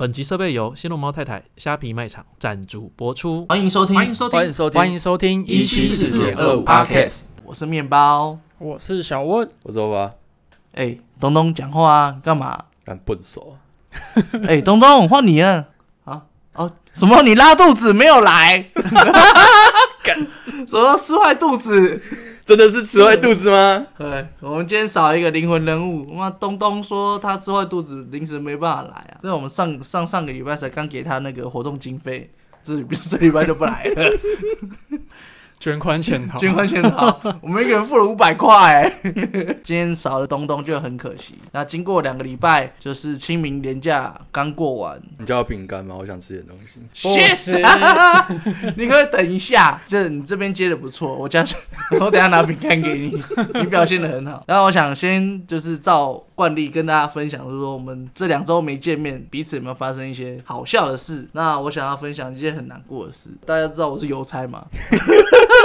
本集设备由新龙猫太太虾皮卖场赞助播出。欢迎收听，欢迎收听，欢迎收听，欢迎收听一七四点二五 Podcast，我是面包。我是小温。我说吧，哎、东东讲话啊，干嘛？干笨手，哎、东东换你啊。啊哦，什么？你拉肚子没有来？什么吃坏肚子？真的是吃坏肚子吗？对，我们今天少一个灵魂人物。妈，东东说他吃坏肚子，临时没办法来啊。那我们上上上个礼拜才刚给他那个活动经费，这这礼拜就不来了。捐款潜逃，捐款潜逃，我们一个人付了五百块，今天少了东东就很可惜。那经过两个礼拜，就是清明年假刚过完，你叫我饼干吗？我想吃点东西。不 Shit 是 你可以等一下，这你这边接的不错，我家我等下拿饼干给你，你表现的很好。然后我想先就是照惯例跟大家分享，就是说我们这两周没见面，彼此有没有发生一些好笑的事？那我想要分享一件很难过的事。大家知道我是邮差嘛？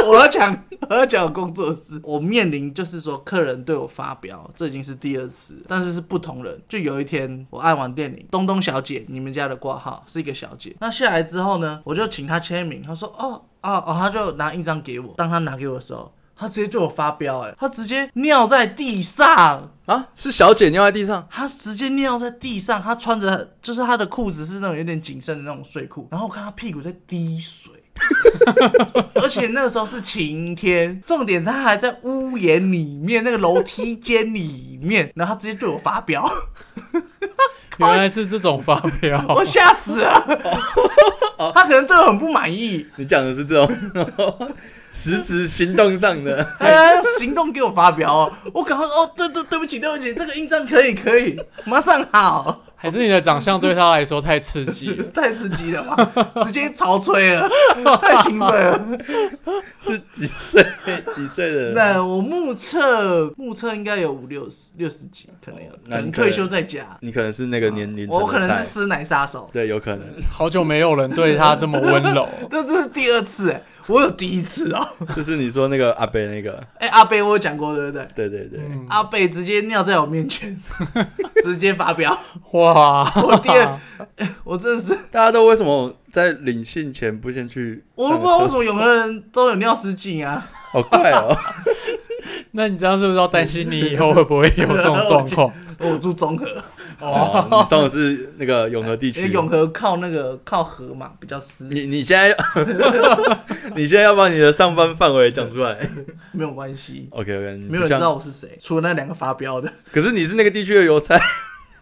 我要讲我要讲工作室，我面临就是说客人对我发飙，这已经是第二次，但是是不同人。就有一天我按完电铃，东东小姐，你们家的挂号是一个小姐，那下来之后呢，我就请她签名，她说哦哦哦，她就拿印章给我，当她拿给我的时候。她直接对我发飙，哎，她直接尿在地上，啊，是小姐尿在地上，她直接尿在地上，她穿着就是她的裤子是那种有点紧身的那种睡裤，然后我看她屁股在滴水，而且那个时候是晴天，重点他还在屋檐里面那个楼梯间里面，然后他直接对我发飙，原来是这种发飙，我吓死了，他可能对我很不满意，你讲的是这种实质行动上的。她行动给我发飙。哦，我赶快说哦，对对对不起对不起，这个印章可以可以，马上好。还是你的长相对他来说太刺激了？太刺激了吧，直接潮吹了，太兴奋了。是几岁？几岁的人？那我目测目测应该有五六十六十几，可能有，可能能退休在家。你可能是那个年龄我可能是师奶杀手，对，有可能。好久没有人对他这么温柔，这这是第二次哎，我有第一次啊。就是你说那个阿贝那个，哎，阿贝我有讲过对不对？对对对，嗯阿贝直接尿在我面前，直接发飙，哇！我第二，我真的是，大家都为什么在领信前不先去？我都不知道为什么有的人都有尿失禁啊。好怪哦。那你这样是不是要担心你以后会不会有这种状况？我住中和，哦，你上的是那个永和地区。因为永和靠那个靠河嘛，比较湿，你你现在，你现在要把你的上班范围讲出来。没有关系。OK OK，没有人知道我是谁，除了那两个发飙的。可是你是那个地区的邮差，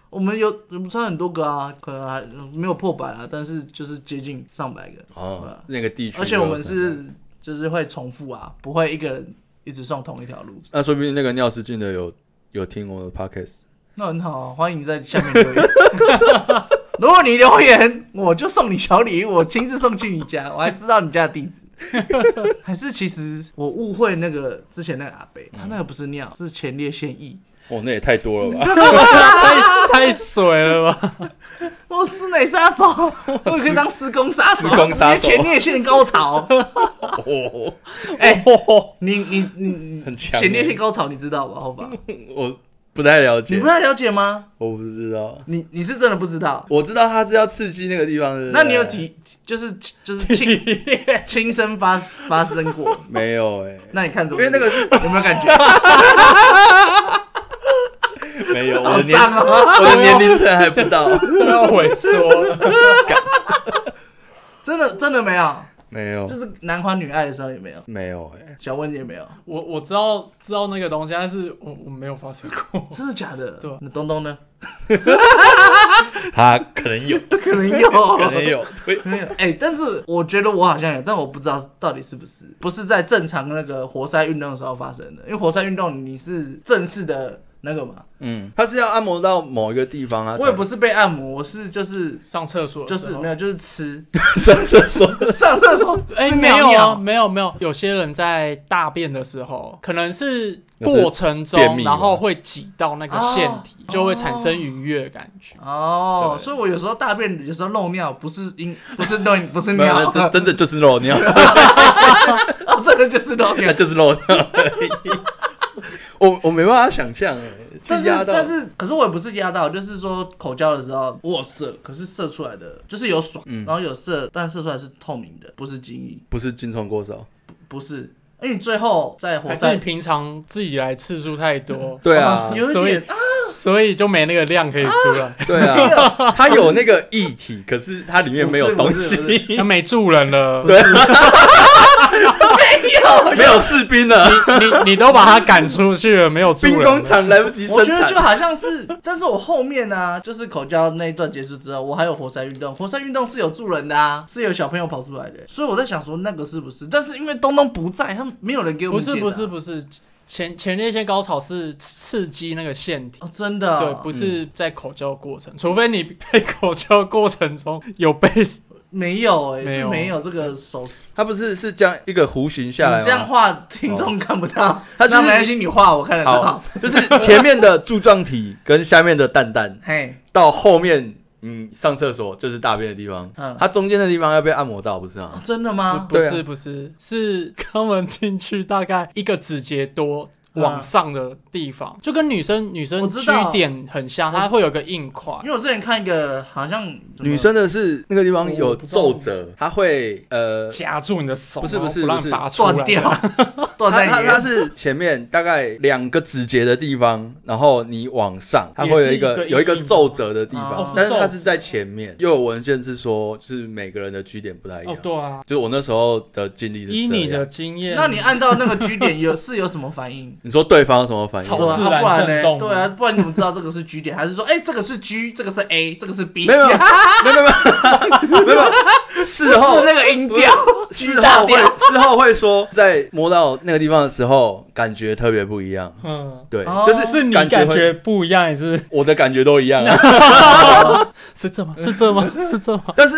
我们有我们穿很多个啊，可能还没有破百啊，但是就是接近上百个。哦，那个地区，而且我们是就是会重复啊，不会一个人一直送同一条路。那说不定那个尿失禁的有有听我的 podcast，那很好啊，欢迎你在下面留言。如果你留言，我就送你小礼物，我亲自送去你家，我还知道你家的地址。还是其实我误会那个之前那个阿北，他那个不是尿，是前列腺液。哦，那也太多了吧？太太水了吧？我师奶杀手，我也可以当施工杀手，施工杀手前列腺高潮。哦，哎、你你你你很强欸前列腺高潮你知道吧？好吧，我不太了解你不，太了解吗？我不知道，你你是真的不知道？我知道他是要刺激那个地方的。那你有体就是就是亲亲身发发生过？没有？哎，那你看怎么？因为那个是有没有感觉？没有，我好的年！我的年龄层还不到，都要萎缩了。真的真的没有，没有。就，是男欢女爱的时候也没有，没有，哎，小温也没有，我我知道知道那个东西，但是我我没有发生过。真的假的？对啊。那东东呢？他 可能有，可能有，可能有，对，没有，哎、但是我觉得我好像有，但我不知道到底是不是，不是在正常那个活塞运动的时候发生的，因为活塞运动你是正式的那个嘛，嗯，他是要按摩到某一个地方啊，我也不是被按摩，我是就是上厕所就是没有就是吃。上厕所，上厕所，哎、是没有没有没有，有些人在大便的时候，可能是过程中，然后会挤到那个腺体，哦。就会产生愉悦的感觉。哦，所以我有时候大便有时候漏尿，不是因不是漏 不是尿，真真的就是漏尿，哦，真的就是漏尿。那，就是漏尿而已。我我没办法想象，哎，但是但是，可是我也不是压到，就是说口交的时候我射，可是射出来的就是有爽，嗯。然后有射，但射出来是透明的，不是精液，不是精虫过少。不是。因为你最后在活还是你，平常自己来次数太多，对啊，所以所以就没那个量可以出来，对啊，它有那个液体，可是它里面没有东西，它没住人了，对。没 有，没有士兵了，你你都把他赶出去了，没有住兵。工厂来不及生产我觉得就。好像是，但是我后面呢、就是口交那一段结束之后，我还有活塞运动，活塞运动是有助人的啊，是有小朋友跑出来的，所以我在想说那个是不是？但是因为东东不在，他们没有人给我不是不是不是，前前列腺高潮是刺激那个腺体。哦，真的对，哦、不是在口交过程，除非你被口交过程中有被没有哎、没有是没有这个手势。它不是是这样一个弧形下来你这样吗？画听众看不到，他就是那没关系，你画我看得到好。，就是前面的柱状体跟下面的蛋蛋，嘿，到后面嗯上厕所就是大便的地方，嗯它中间的地方要被按摩到，不是哦吗？真的吗？不对啊是不是是肛门进去大概一个指节多往上的地方，就跟女生女生我知道点很像，它会有个硬块因。为我之前看一个好像女生的是那个地方有皱褶，它会呃，夹住你的手，不是不是不是拔出来断掉，断它在。它它是前面大概两个指节的地方，然后你往上，它会有一个个有一个皱褶的地哦方，但是它是在前面。又有文献是说，就是每个人的 G 点不太一哦样，。对啊，就是我那时候的经历是这依你的。经验，那你按到那个 G 点有是有什么反应？你说对方有什么反应？超自然？震动对啊，不然你怎么知道这个是 G 点？还是说，哎，这个是 G，这个是 A，这个是 B？没有没有没有没有没有没有，事后是那个音调。事后会事后会说，在摸到那个地方的时候，感觉特别不一样。嗯，对，哦就是是你感觉不一样，还是我的感觉都一样啊。是这吗？是这吗？是这吗？但是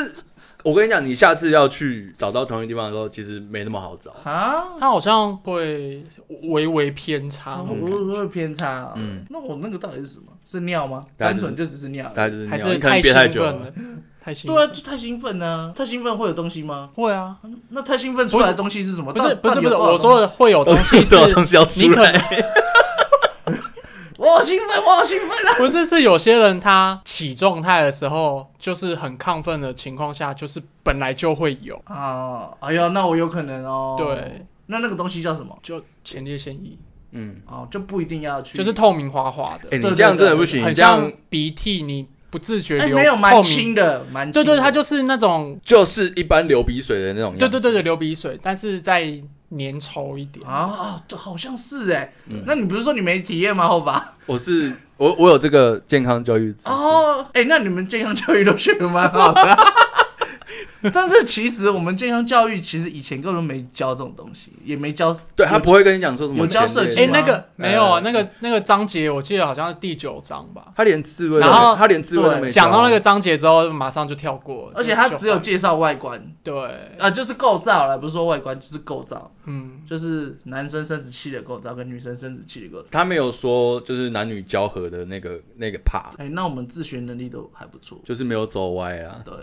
我跟你讲，你下次要去找到同一个地方的时候，其实没那么好找。啊，它好像会微微偏差那种感觉，我会偏差啊。嗯那我那个到底是什么？是尿吗？单纯就只是尿而已。大概就是尿，还是太憋太久了。兴奋了，太兴对啊，就太兴奋呢。太兴奋会有东西吗？会啊，那太兴奋出来的东西是什么？不是不是不是，我说的会有东西是 这种东西要你出来。可能我好兴奋，我好兴奋啊！不是是有些人他起状态的时候，就是很亢奋的情况下，就是本来就会有，啊，哎呀，那我有可能哦。对，那那个东西叫什么？就前列腺液，嗯，哦，就不一定要去，就是透明滑滑的，你这样真的不行，很你这样。像鼻涕，你不自觉哎，流没有蛮透明，轻的，蛮对对，它就是那种，就是一般流鼻水的那种。对对对对，流鼻水，但是再粘稠一点。啊啊，对，好像是哎。嗯那你不是说你没体验吗？好吧？我是我我有这个健康教育知识。哦，哎，那你们健康教育都学的蛮好的。但是其实我们健康教育其实以前根本没教这种东西，也没教。对他不会跟你讲说什么有教前列射击哎、吗那个没有啊，呃那个那个章节我记得好像是第九章吧。他连自慰都然后，他连自慰都没教讲到那个章节之后，马上就跳过了，而且他只有介绍外观，对，啊，就是构造了，不是说外观，就是构造，嗯，就是男生生殖器的构造跟女生生殖器的构造。他没有说就是男女交合的那个那个 part，哎、那我们自学能力都还不错，就是没有走歪啊。对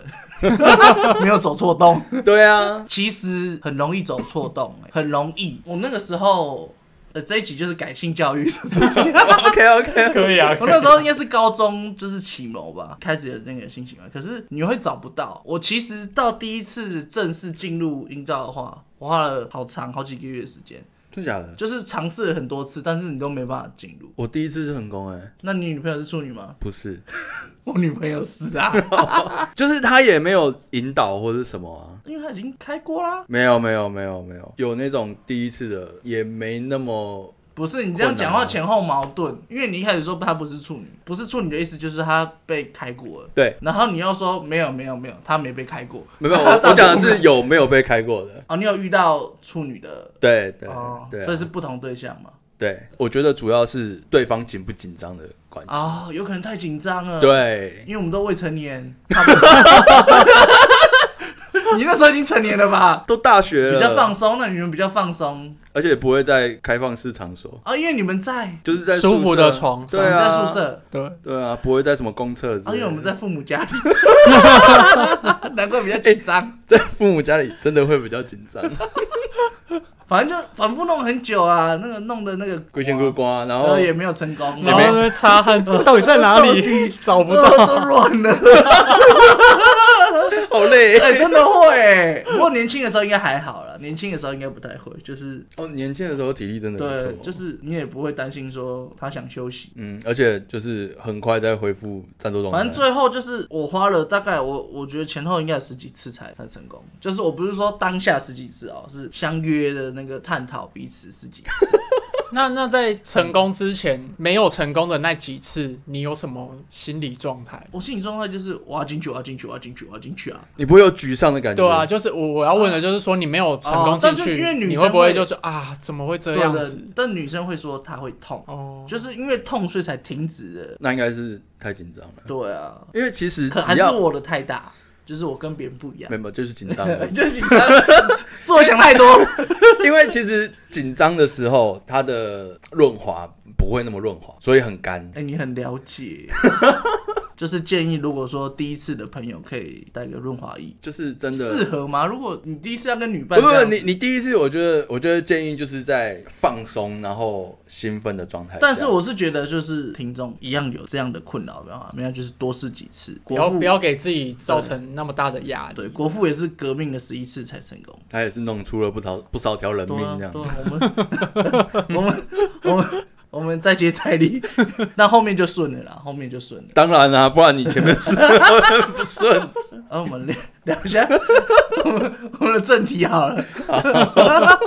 没有走错洞。对啊，其实很容易走错洞、哎很容易。我那个时候，呃，这一集就是感性教育。OK OK，可以啊，我那时候应该是高中，就是启蒙吧，开始有那个心情了，可是你会找不到。我其实到第一次正式进入阴道的话，我花了好长好几个月的时间，真假的？就是尝试了很多次，但是你都没办法进入。我第一次成功哎、那你女朋友是处女吗？不是，我女朋友是啊，就是她也没有引导或者什么啊。因为她已经开过啦。没有没有没有没有，有那种第一次的也没那么不是你这样讲话前后矛盾，因为你一开始说她不是处女，不是处女的意思就是她被开过了，对，然后你又说没有没有没有，她没被开过。没有我 我讲的是有没有被开过的，哦，你有遇到处女的对对、哦，对、啊，所以是不同对象嘛？对，我觉得主要是对方紧不紧张的关系。哦，有可能太紧张了。，对，因为我们都未成年。你那时候已经成年了吧？都大学了，比较放松，那你们比较放松而且不会在开放式场所，啊，因为你们在就是在舒服的床上。对啊，在宿舍，对，对啊，不会在什么公厕之类的。啊，因为我们在父母家里，难怪比较紧张。在父母家里真的会比较紧张。反正就反复弄很久啊，那个弄的那个龟仙龟瓜，然后也没有成功，然后呢擦汗，到底在哪里？找不到？都乱了。好累哎、真的会、欸。不过年轻的时候应该还好啦，年轻的时候应该不太会，就是哦，年轻的时候体力真的对，就是你也不会担心说他想休息。嗯，而且就是很快再恢复战斗状态。反正最后就是我花了大概我我觉得前后应该有十几次才才成功，就是我不是说当下十几次哦，是相约的那个探讨彼此十几次。那那在成功之前没有成功的那几次，你有什么心理状态？我心理状态就是我要进去，我要进去，我要进去，我要进去啊！你不会有沮丧的感觉，对啊，，就是我我要问的就是说你没有成功进哦但是去，因为女生你会不会会就是啊怎么会这样子？，但女生会说她会痛，哦，就是因为痛所以才停止的。那应该是太紧张了，对啊，因为其实可还是我的太大，就是我跟别人不一样没。有就是紧张而已，就是紧张，是我想太多。因为其实紧张的时候，它的润滑不会那么润滑，所以很干。哎、你很了解，就是建议，如果说第一次的朋友可以带个润滑液，就是真的适，合吗？如果你第一次要跟女伴不不，你你第一次，我觉得我觉得建议就是在放松然后兴奋的状态。但是我是觉得，就是听众一样有这样的困扰，没有没有，就是多试几次。不要不要给自己造成那么大的压力。对国父也是革命了十一次才成功。他也是弄出了不少不少条人命这样我们 我们我们我们再接再厉，那后面就顺了啦，后面就顺了。当然啦、不然你前面是不顺。然后我们聊聊一下我们 我们的正题好了，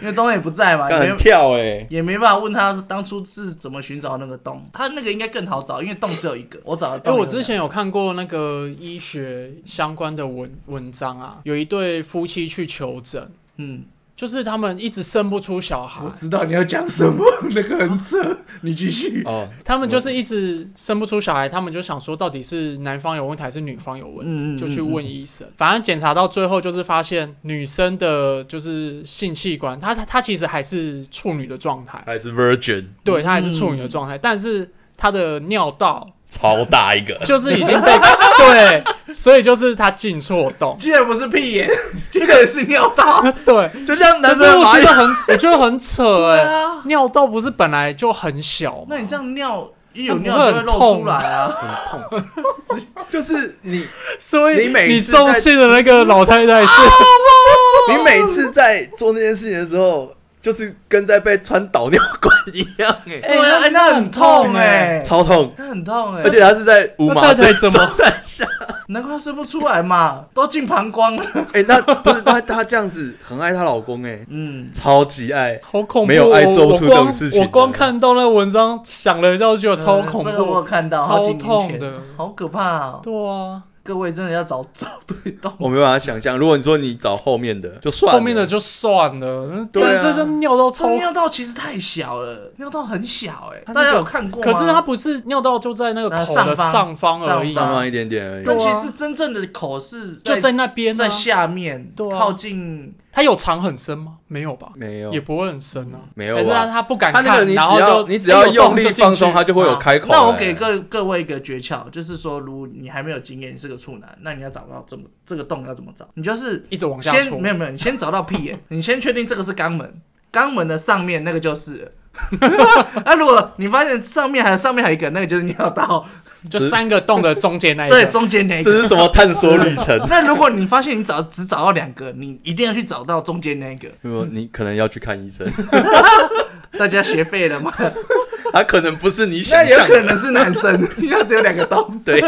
因为东也不在嘛，也没跳哎、也没办法问他当初是怎么寻找那个洞，他那个应该更好找，因为洞只有一个，我找得因到。为我之前有看过那个医学相关的文文章啊，有一对夫妻去求诊，嗯，就是他们一直生不出小孩。我，知道你要讲什么，那个很扯，你继续。哦，他们就是一直生不出小孩，他们就想说到底是男方有问题还是女方有问题，嗯嗯，就去问医生。反正检查到最后就是发现女生的就是性器官，她她她其实还是处女的状态，还是 Virgin 对，她还是处女的状态，但是她的尿道超大一个，就是已经被对，所以就是他进错洞，居然不是屁眼，居然是尿道。对。就像男生我觉得很，我觉得很扯哎、尿道不是本来就很小吗？那你这样尿一有尿就会露很痛出来啊。很痛，就是你所以你每你送信的那个老太太是，你每次在做那件事情的时候，就是跟在被穿导尿管一样哎、哎对啊，哎，那很痛哎，超痛，那很痛哎，而且他是在无麻醉状态下，难怪生不出来嘛，都进膀胱了。哎、那不是她她这样子很爱她老公哎、嗯，超级爱，好恐怖！没有爱做出这我我光种事情的。我光看到那个文章，想了一下就觉得超恐这个我看到，超痛的。好可怕啊！对啊，各位真的要找找对洞。我没办法想象，如果你说你找后面的就算了，后面的就算了，对啊但是这尿道超。尿道其实太小了，尿道很小哎、它那个大家有看过吗？可是它不是尿道就在那个呃口的上上方方而已，上方一点点而已。但其实真正的口是就在那边啊在下面，对啊靠近它有藏很深吗？没有吧？没有也，不会很深啊。没有还是他？他不敢他那个看，你然后只要就你只要用力放松，去它就会有开口。那我哎给各各位一个诀窍，就是说，如你还没有经验，你是个处男，那你要找到这么这个洞要怎么找？你就是一直往下戳先没。有没有，你先找到屁眼，你先确定这个是肛门，肛门的上面那个就是了。那如果你发现上面还有上面还有一个，那个就是尿道，就三个洞的中间那一个。对，中间那一个。这是什么探索旅程？那如果你发现你找只找到两个，你一定要去找到中间那一个。如果你可能要去看医生，大家学废了吗？他可能不是你想象的，有可能是男生，因为只有两个洞。对，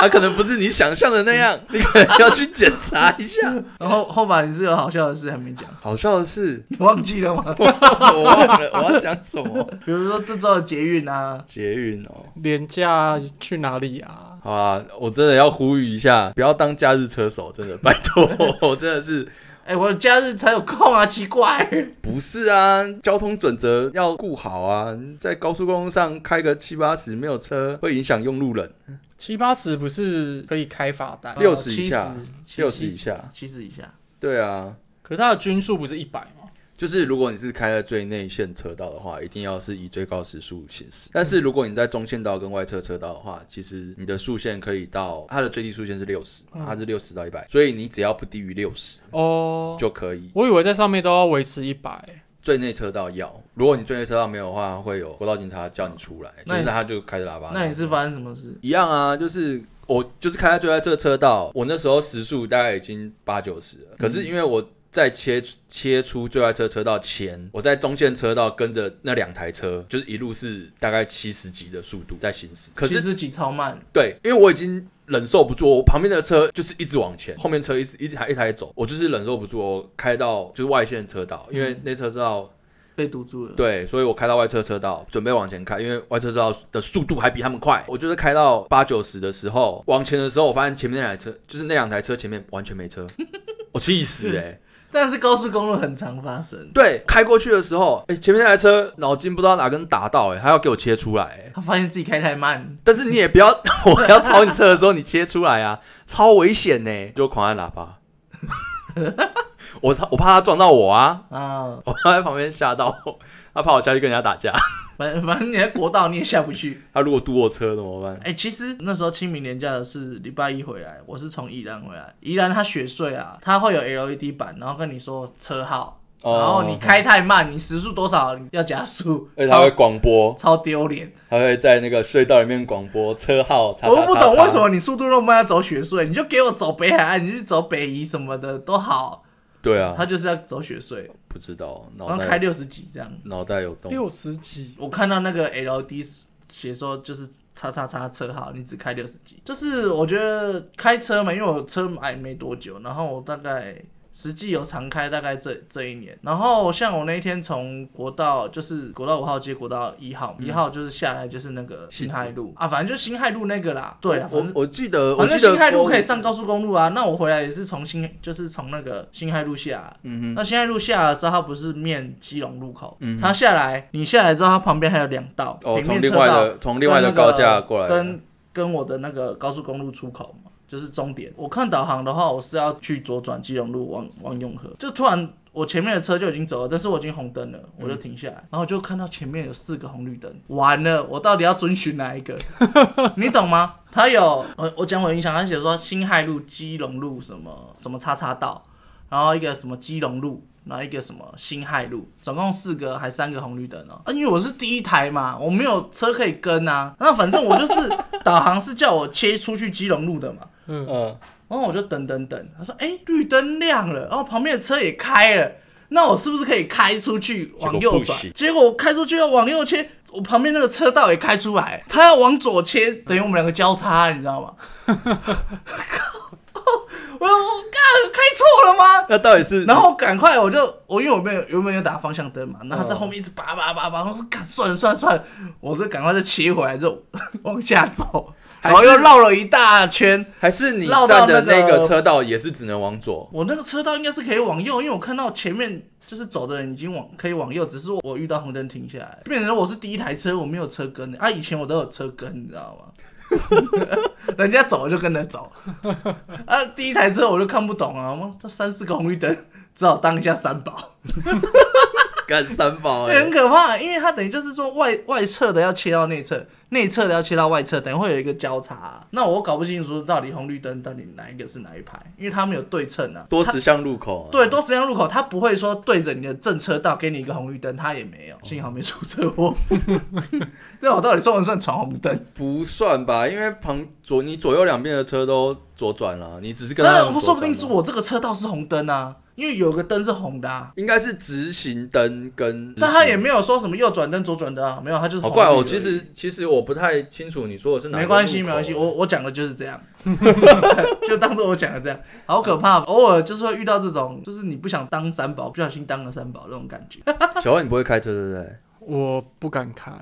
他可能不是你想象的那样，你可能要去检查一下。然后后把你是有好笑的事还没讲，好笑的事，你忘记了吗？我忘了我要讲什么。比如说这周的捷运啊，捷运哦，廉价去哪里啊？好啊，我真的要呼吁一下，不要当假日车手，真的拜托，我真的是哎、我假日才有空啊，奇怪。不是啊？交通准则要顾好啊，在高速公路上开个七八十没有车，会影响用路人。七八十不是可以开罚单？六十以下六十以下七十以下。对啊，可是它的均数不是一百吗？就是如果你是开在最内线车道的话，一定要是以最高时速行驶。但是如果你在中线道跟外侧车道的话，其实你的速限可以到它的最低速限是六十，它是六十到一百，所以你只要不低于六十哦，就可以。我以为在上面都要维持一百。最内车道要，如果你最内车道没有的话，会有国道警察叫你出来，就那他就开着喇叭。那你是发生什么事？一样啊，就是我就是开在最外侧车道，我那时候时速大概已经八九十了，可是因为我在切切出最外侧车道前，我在中线车道跟着那两台车，就是一路是大概七十几的速度在行驶，可是其实几超慢，对，因为我已经忍受不住，我旁边的车就是一直往前，后面车一直一台一台走，我就是忍受不住，我开到就是外线车道，因为那车道被堵住了。对，所以我开到外侧车道，准备往前开，因为外侧车道的速度还比他们快。我就是开到八九十的时候，往前的时候，我发现前面那台车，就是那两台车前面完全没车，我气死哎、但是高速公路很常发生，对，开过去的时候，哎、前面那台车脑筋不知道哪根打到、哎，他要给我切出来、哎，他发现自己开太慢，但是你也不要，我要超你车的时候你切出来啊，超危险呢、就狂按喇叭。我操！我怕他撞到我啊！啊，我怕在旁边吓到我，他怕我下去跟人家打架。反正 反正你在国道你也下不去。他如果堵我车怎么办？哎、其实那时候清明年假的是礼拜一回来，我是从宜兰回来。宜兰它雪隧啊，它会有 LED 板，然后跟你说车号，哦然后你开太慢，你时速多少要加速，而且他会广播，超丢脸。他会在那个隧道里面广播车号叉叉叉我不懂为什么你速度那么慢要走雪隧，你就给我走北海岸，你去走北宜什么的都好，对啊，他就是要走雪税，不知道然后开六十几这样。脑袋有洞。六十几，我看到那个 LED 写说就是叉叉叉车号，你只开六十几，就是我觉得开车嘛，因为我车买没多久，然后我大概实际有常开大概这这一年，然后像我那一天从国道就是国道五号接国道一号，一、号就是下来就是那个新海路。啊，反正就新海路那个啦，对啊，我。我记得，反正新海路可以上高速公路啊，那我回来也是从新，就是从那个新海路下，嗯那新海路下的时候，它不是面基隆路口，嗯它下来，你下来之后，它旁边还有两道，哦，平从另外的从另外的高架过来，跟跟我的那个高速公路出口嘛，就是终点。我看导航的话，我是要去左转基隆路往往永和，就突然我前面的车就已经走了，但是我已经红灯了，我就停下来，然后就看到前面有四个红绿灯，完了，我到底要遵循哪一个？你懂吗？他有我我讲我印象，他写说新海路、基隆路什么什么叉叉道，然后一个什么基隆路。然后一个什么新海路，总共四个还三个红绿灯哦。啊，因为我是第一台嘛，我没有车可以跟啊。那反正我就是导航是叫我切出去基隆路的嘛。嗯，然后我就等等等，他说：“哎、绿灯亮了，然后旁边的车也开了，那我是不是可以开出去往右转结果？结果我开出去要往右切，我旁边那个车道也开出来，他要往左切，等于我们两个交叉，你知道吗？我 我干开错了吗？那到底是然后赶快我就我因为我没有原本有打方向灯嘛，然后他在后面一直叭叭叭叭，我说干算了算了算了，我是赶快再骑回来之后 往下走，然后又绕了一大圈。还是你绕到站的那个那个车道也是只能往左？我那个车道应该是可以往右，因为我看到前面就是走的人已经往可以往右，只是我遇到红灯停下来，变成我是第一台车，我没有车跟啊，以前我都有车跟，你知道吗？人家走就跟着走，啊，第一台车我就看不懂啊，我们这三四个红绿灯，只好当一下三宝。干三宝哎、很可怕，因为它等于就是说外外侧的要切到内侧，内侧的要切到外侧，等于会有一个交叉、那我搞不清楚到底红绿灯到底哪一个是哪一排，因为它没有对称啊。多十项路口、啊，对，多实向路口，它不会说对着你的正车道给你一个红绿灯，它也没有，幸好没出车祸。那我到底算不算闯红灯？不算吧？因为旁左你左右两边的车都左转了，你只是跟他但们左说不定是我这个车道是红灯啊，因为有个灯是红的啊。应该是直行灯跟，但他也没有说什么右转灯、左转灯啊，没有，他就是好怪哦。其实其实我不太清楚你说的是哪个没关系，没关系，我我讲的就是这样，就当做我讲的这样，好可怕。偶尔就是会遇到这种，就是你不想当三宝，不小心当了三宝那种感觉，小万你不会开车对不对？我不敢开，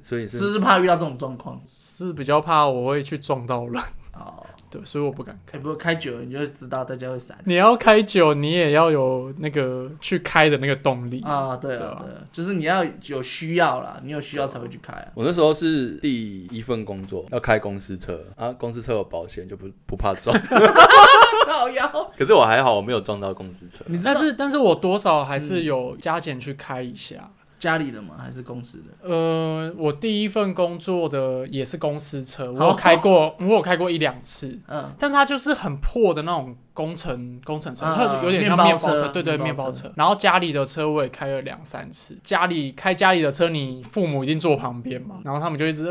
所以是是怕遇到这种状况？是比较怕我会去撞到人，哦，对，所以我不敢开。哎，不过开久了你就知道大家会闪你要开久，你也要有那个去开的那个动力。啊，对啊，对就是你要有需要啦，你有需要才会去开啊。我那时候是第一份工作，要开公司车啊，公司车有保险，就不不怕撞。靠腰。可是我还好，我没有撞到公司车。你但是但是我多少还是有加减去开一下。家里的吗？还是公司的？呃，我第一份工作的也是公司车，我有开过，我有开过一两次，嗯，但是它就是很破的那种工程工程车，有点像面包车对对，面包车。然后家里的车我也开了两三次，家里开家里的车，你父母一定坐旁边嘛，然后他们就一直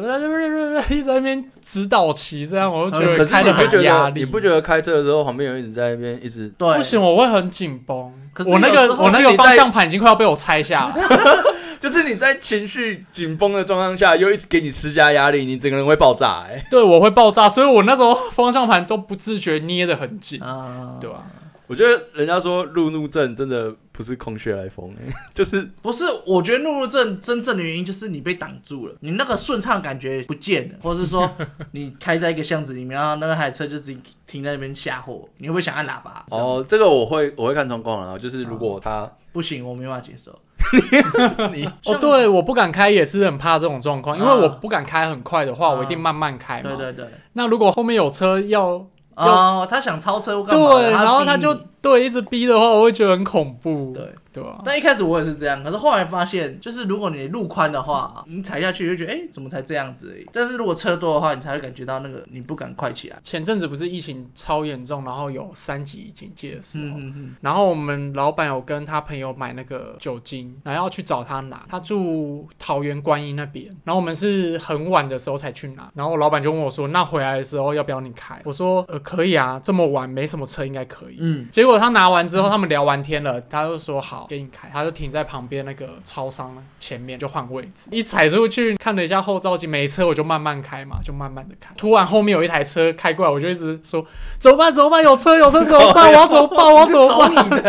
一直在那边指导骑，这样我就觉得开的你不觉得很压力。你不觉得开车的时候旁边有人一直在那边一直？对，不行，我会很紧绷。我那个我那个方向盘已经快要被我拆下来。就是你在情绪紧绷的状况下，又一直给你施加压力，你整个人会爆炸哎、对，我会爆炸，所以我那时候方向盘都不自觉捏得很紧，啊，对吧、我觉得人家说路怒症真的不是空穴来风、欸，就是不是，我觉得路怒路症真正的原因就是你被挡住了，你那个顺畅感觉不见了，或者是说你开在一个巷子里面，然后那个台车就自己停在那边吓唬，你会不会想按喇叭？哦，哦，这个我会我会看状况啊，就是如果他不行，我没办法接受。你哦，对，我不敢开也是很怕这种状况，因为啊我不敢开很快的话，啊我一定慢慢开嘛。对对对，那如果后面有车要哦，他想超车干嘛？的？对，然后他就对一直逼的话，我会觉得很恐怖。对。对吧？但一开始我也是这样，可是后来发现，就是如果你路宽的话，你踩下去就觉得，哎、怎么才这样子而已？但是如果车多的话，你才会感觉到那个你不敢快起来。前阵子不是疫情超严重，然后有三级警戒的时候，嗯嗯嗯，然后我们老板有跟他朋友买那个酒精，然后要去找他拿。他住桃园观音那边，然后我们是很晚的时候才去拿。然后老板就问我说：“那回来的时候要不要你开？”我说：“呃，可以啊，这么晚没什么车，应该可以。”嗯，结果他拿完之后，他们聊完天了，他就说好给你开，他就停在旁边那个超商前面就换位置，一踩出去看了一下后照镜，没车我就慢慢开嘛，就慢慢的开。突然后面有一台车开过来，我就一直说怎么办怎么办，有车有车怎么办？我要怎么办？我要怎么办？对，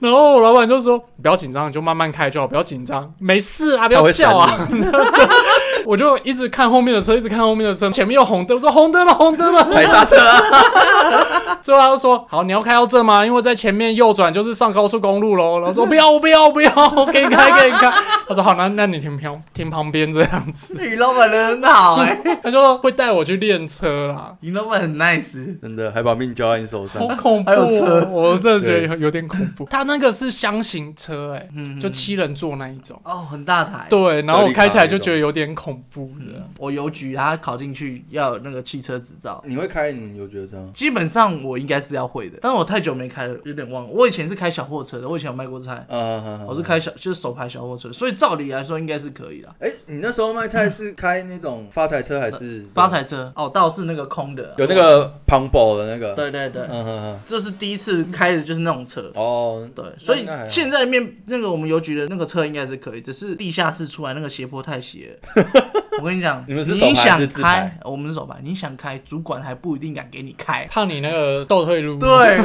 然后我老板就说不要紧张，你就慢慢开就好，不要紧张，没事啊，不要叫啊。我就一直看后面的车，一直看后面的车，前面有红灯，我说红灯了，红灯了，踩刹车啊！最后他就说：“好，你要开到这吗？因为在前面右转就是上高速公路喽。”然后说：“不要，我不要，我不要，我给你开，给你开。”他说：“好，那那你停旁停旁边这样子。你老板人很好哎、” 他就会带我去练车啦，你老板很 nice。真的还把命交在你手上好，恐怖、还有车我真的觉得有有点恐怖。他那个是箱型车、哎，嗯就七人座那一种。哦，很大台。对，然后我开起来就觉得有点恐怖的。我邮局他考进去要有那个汽车执照，你会开你们邮局的车？基本上我应该是要会的，但是我太久没开了，有点忘了。我以前是开小货车的，我以前有卖过菜，嗯，我是开小就是手排小货车，所以照理来说应该是可以的。哎、你那时候卖菜是开那种发财车还是发？财车哦，倒是那个空的，有那个 Pumbo 的那个？对对对，嗯哼哼。这是第一次开的就是那种车。哦，对，所以现在面那个我们邮局的那个车应该是可以，只是地下室出来那个斜坡太斜。我跟你讲，你们是手排还想是自开排，我们是手排，你想开，主管还不一定敢给你开。怕你那个倒退路，，对，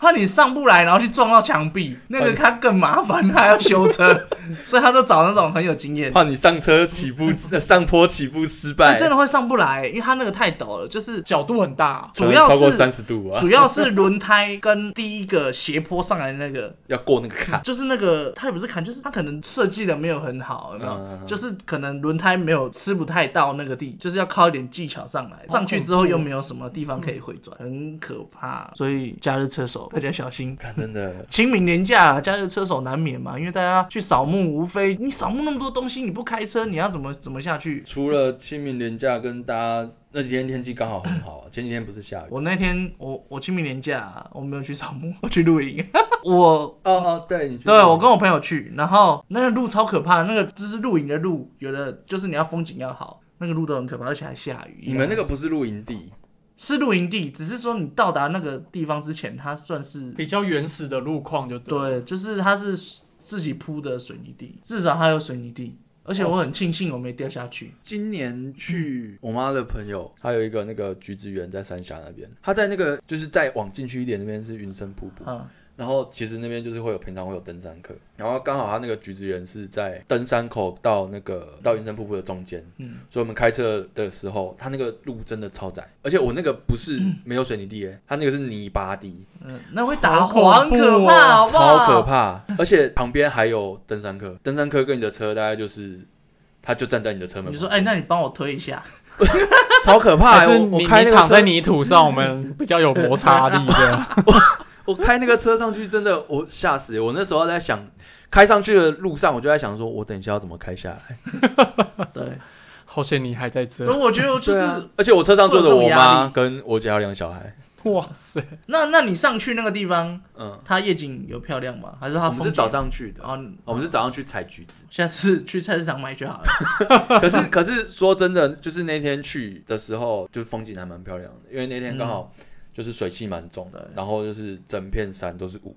怕你上不来，然后去撞到墙壁，那个他更麻烦，他还要修车，所以他就找那种很有经验。怕你上车起步呃上坡起步失败，真的会上不来，因为他那个太陡了，就是角度很大。主要超过是三十度啊，主要是轮胎跟第一个斜坡上来的那个 要过那个坎。就是那个，它也不是坎，就是它可能设计的没有很好，有没有？就是可能轮胎没有吃不太到那个地，就是要靠一点技巧上来。上去之后又没有什么地方可以回转，很可怕。所以假日车手 大家小心。看真的，清明年假，假日车手难免嘛，因为大家去扫墓，无非你扫墓那么多东西，你不开车，你要怎么怎么下去？除了清明年假跟大家那几天天气刚好很好啊，前几天不是下雨。我那天我我清明年假，我没有去扫墓，我去露营。我哦哦，对，你去对我跟我朋友去，然后那个路超可怕，那个就是露营的路，有的就是你要风景要好，那个路都很可怕，而且还下雨。你们那个不是露营地，是露营地，只是说你到达那个地方之前，它算是比较原始的路况就对。对，就是它是自己铺的水泥地，至少它有水泥地，而且我很庆幸我没掉下去。今年去我妈的朋友，她有一个那个橘子园在三峡那边，她在那个就是再往进去一点那边是云深瀑布，嗯，然后其实那边就是会有平常会有登山客，然后刚好他那个橘子园是在登山口到那个到云山瀑布的中间，嗯。所以我们开车的时候，他那个路真的超窄，而且我那个不是没有水泥地耶，他那个是泥巴地，嗯，那会打滑，很可怕，哦好不好？超可怕，而且旁边还有登山客，登山客跟你的车大概就是他就站在你的车门，你说，哎、那你帮我推一下，超可怕、欸！我开躺在泥土上，我们比较有摩擦力的。我开那个车上去，真的我吓死欸！我那时候在想，开上去的路上，我就在想说，我等一下要怎么开下来？对，好险你还在这可，我觉得我就是，啊，而且我车上坐着我妈跟我家两个小孩。哇塞！那那你上去那个地方，嗯，它夜景有漂亮吗？还是它我们是早上去的，啊，我们是早上去采橘子。下次去菜市场买就好了。可是可是说真的，就是那天去的时候，就是风景还蛮漂亮的，因为那天刚好就是水汽蛮重的，然后就是整片山都是雾，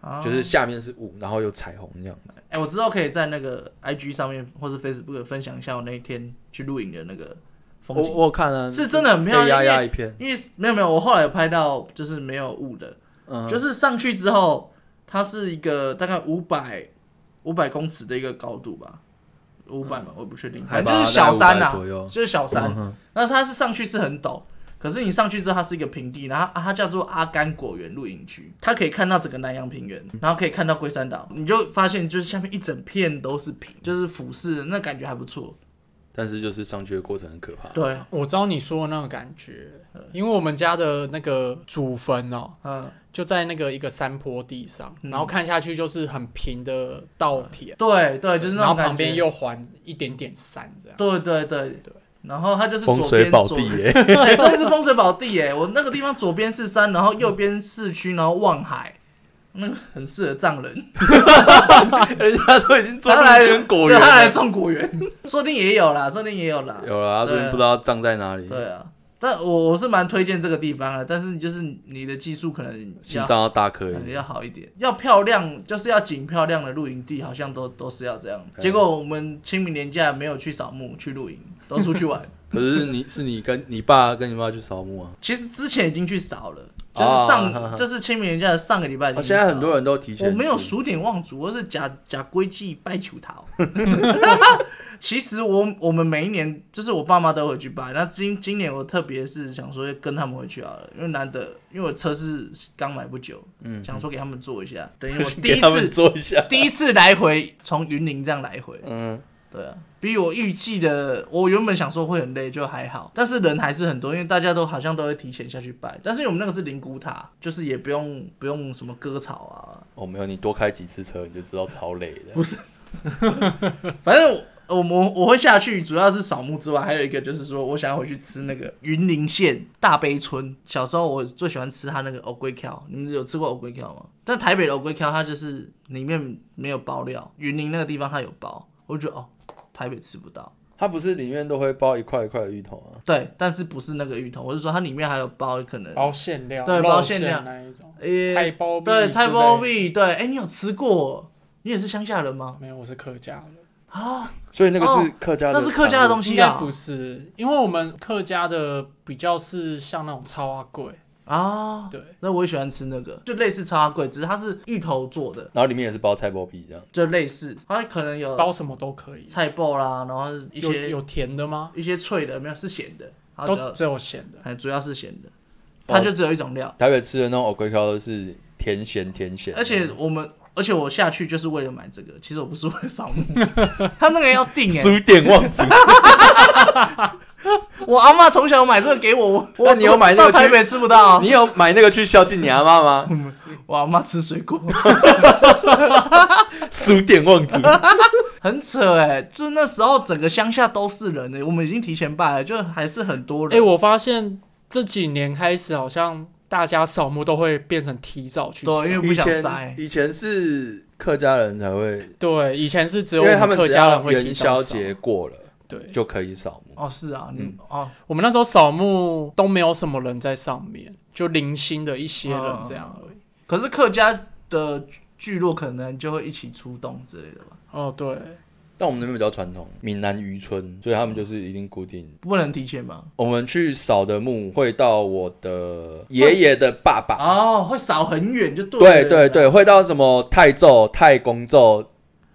啊就是下面是雾，然后有彩虹这样子。哎、我之后可以在那个 IG 上面或是 Facebook 分享一下我那一天去露营的那个风我景，我有看了，是真的很漂亮。因为压一片，因为没有没有，我后来有拍到就是没有雾的，嗯，就是上去之后，它是一个大概五百五百公尺的一个高度吧，五百嘛，我也不确定，海反正就是小山大概500呐、左右。就是小山。嗯哼那它是上去是很陡，可是你上去之后它是一个平地，然后啊它叫做阿甘果园露营区，它可以看到整个南洋平原，然后可以看到龟山岛，你就发现就是下面一整片都是平，就是俯视，那感觉还不错。但是就是上去的过程很可怕。对，我知道你说的那个感觉，因为我们家的那个祖坟哦，嗯，就在那个一个山坡地上，嗯然后看下去就是很平的稻田，对对，就是那种。然后旁边又环一点点山这样。对对对对。然后它就是风左边左水宝地 耶，对，真的是风水宝地耶！我那个地方左边是山，然后右边市区，然后望海，那个很适合藏人。人家都已经做他来一果对，园他来了。种果园，说不定也有啦，说不定也有啦。有了，他说对啊不知道葬在哪里，对啊，但我我是蛮推荐这个地方的，但是就是你的技术可能要心脏要大颗一。要好一点，要漂亮，就是要景漂亮的露营地，好像都都是要这样。对结果我们清明年假没有去扫墓去露营，都出去玩。可是你是你跟你爸跟你妈去扫墓啊？其实之前已经去扫了，就是哦上、就是清明年假的上个礼拜已经哦，去扫了、现在很多人都提前。我没有数典忘祖，我是假假归祭拜求桃。其实我我们每一年就是我爸妈都会去拜，那今今年我特别是想说跟他们回去好了，因为难得，因为我车是刚买不久，嗯，想说给他们坐一下，等于我 第一次做一下。第一次来回从云林这样来回，嗯，对啊，比我预计的，我原本想说会很累，就还好，但是人还是很多，因为大家都好像都会提前下去拜，但是我们那个是灵骨塔，就是也不用不用什么割草啊，哦，没有，你多开几次车你就知道超累的。不是，反正我我我我会下去，主要是扫墓之外，还有一个就是说我想要回去吃那个云林县大悲村。小时候我最喜欢吃它那个藕龟壳，你们有吃过藕龟壳吗？但台北的藕龟壳它就是里面没有包料，云林那个地方它有包，我就觉得哦，台北吃不到。它不是里面都会包一块一块的芋头啊？对，但是不是那个芋头，我是说它里面还有包可能包馅料，对包馅料那一种，诶菜包对菜包类米，对，哎、你有吃过？你也是乡下人吗？没有，我是客家人。啊，所以那个哦是客家的、那是客家的东西啊，应该不是，因为我们客家的比较是像那种超阿贵，啊。对，那我也喜欢吃那个，就类似超阿贵，只是它是芋头做的，然后里面也是包菜包皮这样。就类似，它可能有包什么都可以。菜爆啦，然后一些有有甜的吗？一些脆的，没有是咸的，它主要都只有咸的。哎主要是咸的，它就只有一种料，台北吃的那种藕龟壳都是甜咸甜咸，而且我们。而且我下去就是为了买这个，其实我不是为了扫墓，他那个要订哎、书店忘记。我阿妈从小买这个给我，我那你有买那个台北吃不到，你有买那个去孝敬你阿妈吗？我阿妈吃水果，书店忘记。很扯哎、就那时候整个乡下都是人哎、我们已经提前拜了，就还是很多人哎、人。我发现这几年开始，好像大家扫墓都会变成提早去扫。对，因为不想塞前。以前是客家人才会，对，以前是只有因为他我客们只要家人会提元宵。节过了对，就可以扫墓。哦，是啊，嗯哦，我们那时候扫墓都没有什么人在上面，就零星的一些人这样而已。可是客家的聚落可能就会一起出动之类的吧，哦，对，但我们那边比较传统，闽南渔村，所以他们就是一定固定。不能提前吗？我们去扫的墓会到我的爷爷的爸爸，哦，会扫很远就对了。对对对，。会到什么太咒、太公咒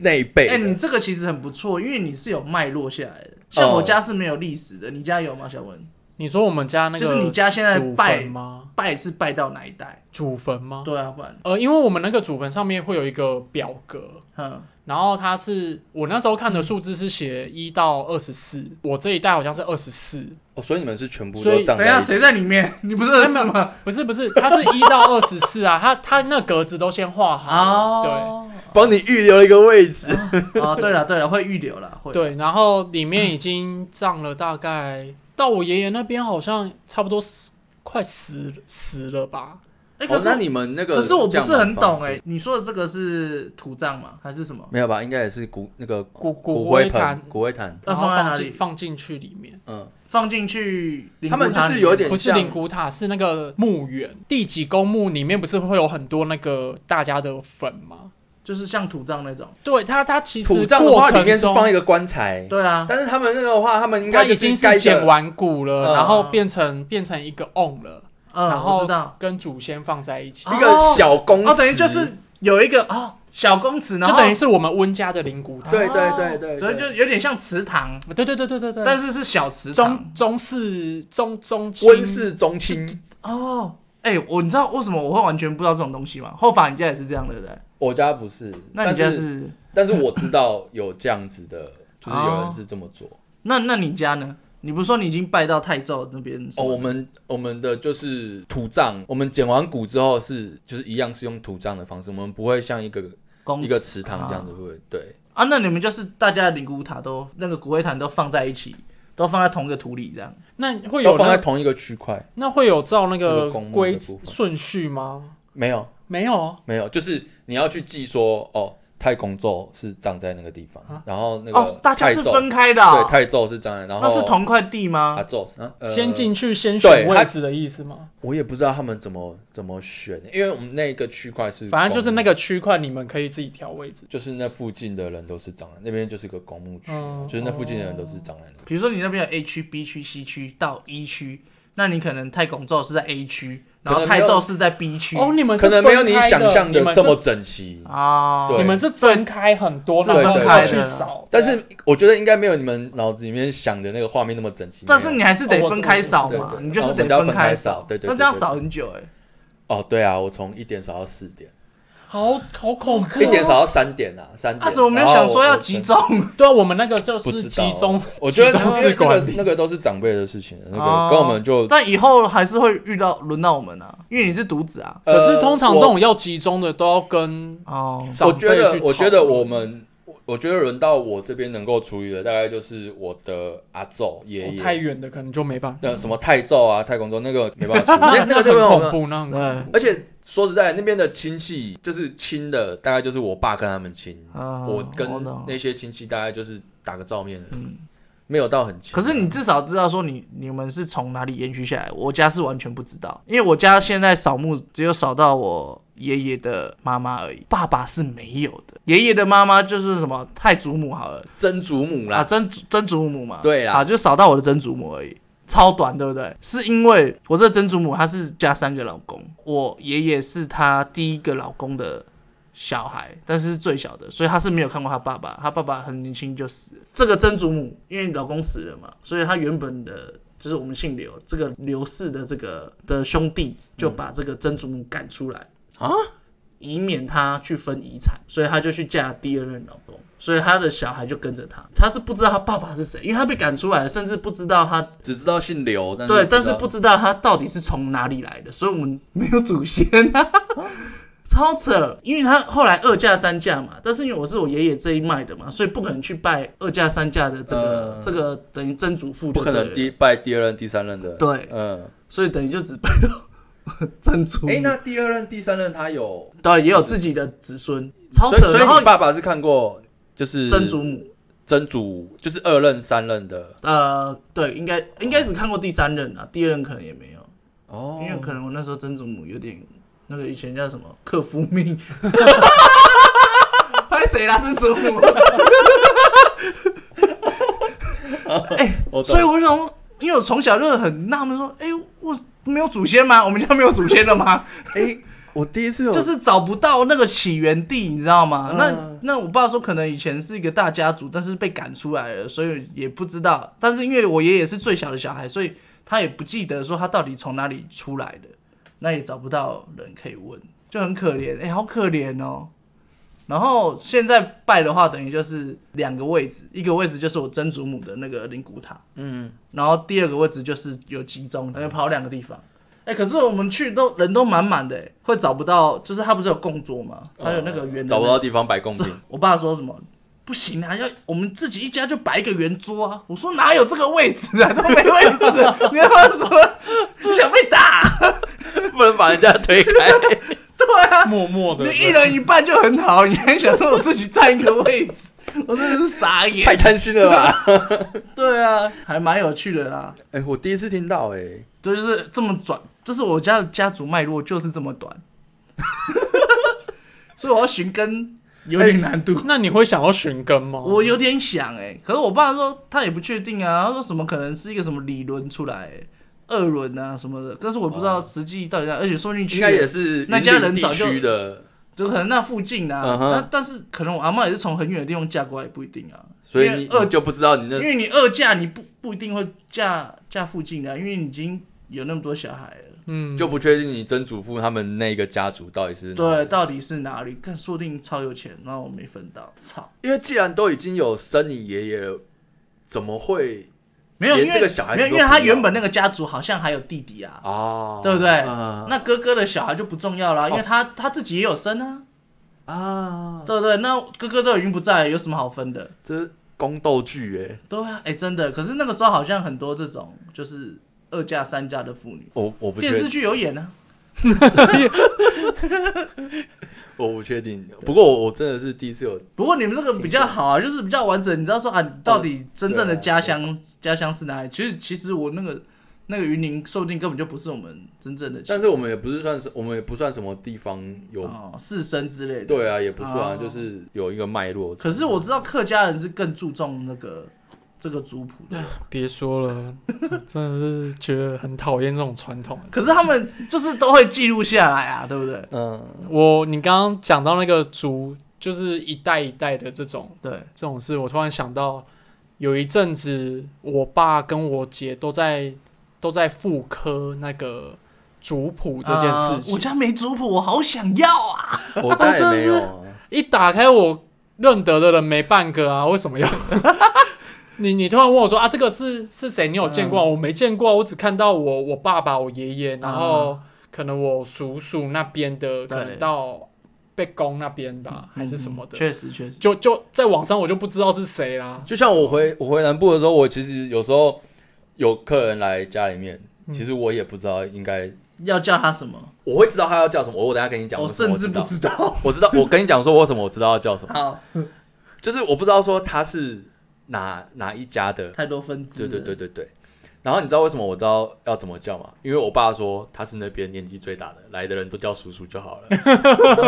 那一辈哎、你。这个其实很不错，因为你是有脉络下来的。像我家是没有历史的，你家有吗，小文？你说我们家那个就是你家现在拜吗？拜是拜到哪一代？祖坟吗？对啊，不然，呃，因为我们那个祖坟上面会有一个表格，嗯，然后它是我那时候看的数字是写一到二十四，我这一代好像是二十四，哦，所以你们是全部所以都葬等一下谁在里面？你不是二十吗？不是不是，它是一到二十四 啊，它它那格子都先画好了，哦，帮你预留一个位置。哦，对了对了，会预留了，会。对对，然后里面已经葬了大概到我爷爷那边好像差不多死快死死了吧，哎，可哦，那是你们那个可是我不是很懂哎、哎，你说的这个是土葬吗？还是什么？没有吧？应该也是骨那个骨骨灰坛盆、骨灰坛。要然后放进放在哪里？放进去里面。嗯，放进去他们就是有点不是像灵骨塔，是那个墓园。第几公墓里面不是会有很多那个大家的坟吗？就是像土葬那种。对它，它其实土葬的话，里面是中放一个棺材。对啊，但是他们那个的话，他们应该已经是捡完骨了，嗯然后变成变成一个瓮了，嗯，然后知道。跟祖先放在一起，一个小公哦，等于就是有一个哦小公祠，然后就等于是我们温家的灵骨塔。对对对对所以就有点像祠堂，对对对对对对，但是是小祠堂。中中式中中清温室宗亲。哦，哎，我你知道为什么我会完全不知道这种东西吗？后法你家也是这样的，对不对？我家不是，那你家但是是？但是我知道有这样子的，就是有人哦是这么做。那那你家呢？你不是说你已经拜到太宙那边？哦，我们我们的就是土葬，我们捡完骨之后是就是一样是用土葬的方式，我们不会像一个公一个祠堂这样子会对。啊，那你们就是大家的灵骨塔都那个骨灰坛都放在一起，都放在同一个土里这样。那会有那放在同一个区块，那会有照那那个规顺序吗？没有没有啊，没有，就是你要去记说哦，太公咒是葬在那个地方，然后那个哦，大家是分开的对哦。太咒是葬在，然后那是同块地吗啊？咒是啊呃先进去先选位置的意思吗？我也不知道他们怎么怎么选，因为我们那个区块是反正就是那个区块，你们可以自己调位置。就是那附近的人都是葬在那边，就是一个公墓区，嗯就是那附近的人都是葬在那。比如说你那边有 A 区、B 区、C 区到 E 区，那你可能太公咒是在 A 区，然后可能没有太咒是在 B 区。哦，你们可能没有你想象的这么整齐，啊，对你们是分开很多，是分开去扫。但是我觉得应该没有你们脑子里面想的那个画面那么整齐。但是你还是得分开扫嘛，你就是得分开开扫对对对那这样扫很久哎。哦，对啊，我从一点扫到四点，好好恐怖一点少到三点啊，三点。他怎么没有想说要集中？对啊，我们那个就是集中，我觉得那个那。个那个都是长辈的事情，那哦个跟我们就但以后还是会遇到轮到我们啊，因为你是独子啊。可是通常这呃种要集中的都要跟哦，我觉得我觉得我们。我我觉得轮到我这边能够处理的，大概就是我的阿昼爷哦太爷，远的可能就没办法。那什么太昼啊、太空中那个没办法处理，那个就很恐怖，那很恐怖。而且说实在，那边的亲戚就是亲的，大概就是我爸跟他们亲，啊我跟那些亲戚大概就是打个照面而已，嗯没有到很亲。可是你至少知道说你你们是从哪里延续下来，我家是完全不知道，因为我家现在扫墓只有扫到我爷爷的妈妈而已，爸爸是没有的。爷爷的妈妈就是什么太祖母好了曾祖母啊，啦，曾曾祖母嘛，对啦啊，就少到我的曾祖母而已。超短，对不对？是因为我这曾祖母她是加三个老公，我爷爷是她第一个老公的小孩，但是是最小的，所以她是没有看过她爸爸，她爸爸很年轻就死了。这个曾祖母因为老公死了嘛，所以她原本的就是我们姓刘，这个刘氏的这个的兄弟就把这个曾祖母赶出来啊，以免他去分遗产，所以他就去嫁第二任老公。所以他的小孩就跟着他。他是不知道他爸爸是谁，因为他被赶出来了，甚至不知道他只知道姓刘，但是对，但是不知道他到底是从哪里来的，所以我们没有祖先啊，超扯。因为他后来二嫁三嫁嘛，但是因为我是我爷爷这一脉的嘛，所以不可能去拜二嫁三嫁的这个、嗯这个等于曾祖父不可能第拜第二任、第三任的。对，嗯，所以等于就只拜到曾祖母。哎，那第二任、第三任他有对也有自己的子孙，超扯。所以所以你爸爸是看过就是曾祖母，曾祖就是二任、三任的呃，对，应该应该只看过第三任啊，第二任可能也没有。哦，因为可能我那时候曾祖母有点那个以前叫什么克夫命，拍谁啦曾祖母？哎、所以我想说，因为我从小就很纳闷，说，哎、我没有祖先吗？我们家没有祖先了吗？哎，我第一次有 就是找不到那个起源地，你知道吗？嗯那那我爸说，可能以前是一个大家族，但是被赶出来了，所以也不知道。但是因为我爷爷是最小的小孩，所以他也不记得说他到底从哪里出来的，那也找不到人可以问，就很可怜，哎、好可怜哦。然后现在拜的话，等于就是两个位置，一个位置就是我曾祖母的那个灵骨塔，嗯，然后第二个位置就是有集中，等于跑两个地方。哎、可是我们去都人都满满的，哎会找不到，就是他不是有供桌吗？还有那个圆的、找不到地方摆贡品，我爸说什么？不行啊，要我们自己一家就摆一个圆桌啊！我说哪有这个位置啊，都没位置。你要什么？你想被打？不能把人家推开。对啊，默默的你一人一半就很好，你还想说我自己占一个位置？我真的是傻眼太。贪心了吧？对啊，还蛮有趣的啦。哎、我第一次听到、哎，对，就是这么短，就是我家的家族脉络就是这么短，所以我要寻根有点难度。那你会想要寻根吗？我有点想哎、可是我爸说他也不确定啊，他说什么可能是一个什么理论出来、二轮啊什么的，但是我不知道实际到底在，而且说不定去应该也是那家人早就区的，就可能那附近啊，嗯哼那但是可能我阿妈也是从很远的地方嫁过来，也不一定啊。所以因为二你你就不知道你那因为你二嫁你不不一定会嫁嫁附近的啊、因为你已经有那么多小孩了。嗯，就不确定你曾祖父他们那个家族到底是哪对，，到底是哪里？看，说不定超有钱，然后我没分到，操！因为既然都已经有生你爷爷了，怎么会没有，因为这个小孩子没有，因为他原本那个家族好像还有弟弟啊，哦？对不对啊那哥哥的小孩就不重要了，因为哦他他自己也有生啊，啊，对不对？那哥哥都已经不在了，有什么好分的？这是宫斗剧哎，对啊，哎，真的。可是那个时候好像很多这种就是二嫁三嫁的妇女，我我不确电视剧有演啊。我不确定，不过我我真的是第一次有不过你们这个比较好啊，就是比较完整，你知道说啊，到底真正的家乡、家乡是哪里？其实其实我那个那个云林，说不定根本就不是我们真正的，但是我们也不是算是，我们也不算什么地方有，哦士绅之类的。对啊，也不算，哦就是有一个脉络。可是我知道客家人是更注重那个这个族谱的，别说了，真的是觉得很讨厌这种传统。可是他们就是都会记录下来啊，对不对？嗯，我你刚刚讲到那个族，就是一代一代的这种对，这种事，我突然想到，有一阵子我爸跟我姐都在都在复刻那个族谱这件事情。啊我家没族谱，我好想要啊！我家也没有啊。一打开我认得的人没半个啊，为什么要？你你突然问我说啊，这个是是谁？你有见过啊？我没见过啊，我只看到我我爸爸、我爷爷，然后可能我叔叔那边的，可能到被公那边吧，还是什么的。确实确实，就就在网上我就不知道是谁啦。就像我回我回南部的时候，我其实有时候有客人来家里面，其实我也不知道应该，要叫他什么，我会知道他要叫什么。我等下跟你讲，我为什么甚至不知道。知道。我知道，我跟你讲说为什么我知道要叫什么，好，就是我不知道说他是哪哪一家的。太多分支。对对对。对对。然后你知道为什么我知道要怎么叫吗？因为我爸说他是那边年纪最大的，来的人都叫叔叔就好了。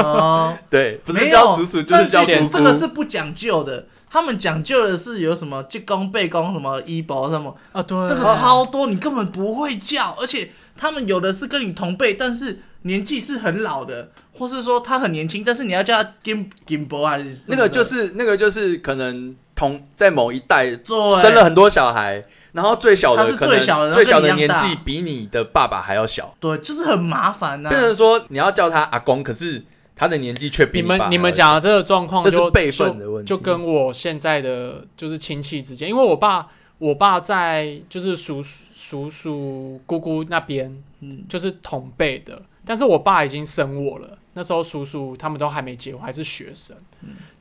哦，对，不是叫叔叔就是叫叔姑。这个是不讲究的，他们讲究的是有什么济公、背公、什么医保什么，啊，对，那个超多，你根本不会叫，而且他们有的是跟你同辈，但是年纪是很老的，或是说他很年轻，但是你要叫他金金伯还是什么的那个就是那个就是可能同在某一代生了很多小孩，然后最小的可最小的然后能最小的年纪比你的爸爸还要小，对，就是很麻烦呐、变成说你要叫他阿公，可是他的年纪却比你们你们讲的这个状况就，这是辈分的问题。就，就跟我现在的就是亲戚之间，因为我爸我爸在就是叔叔叔姑姑那边嗯，就是同辈的，但是我爸已经生我了，那时候叔叔他们都还没结婚，还是学生，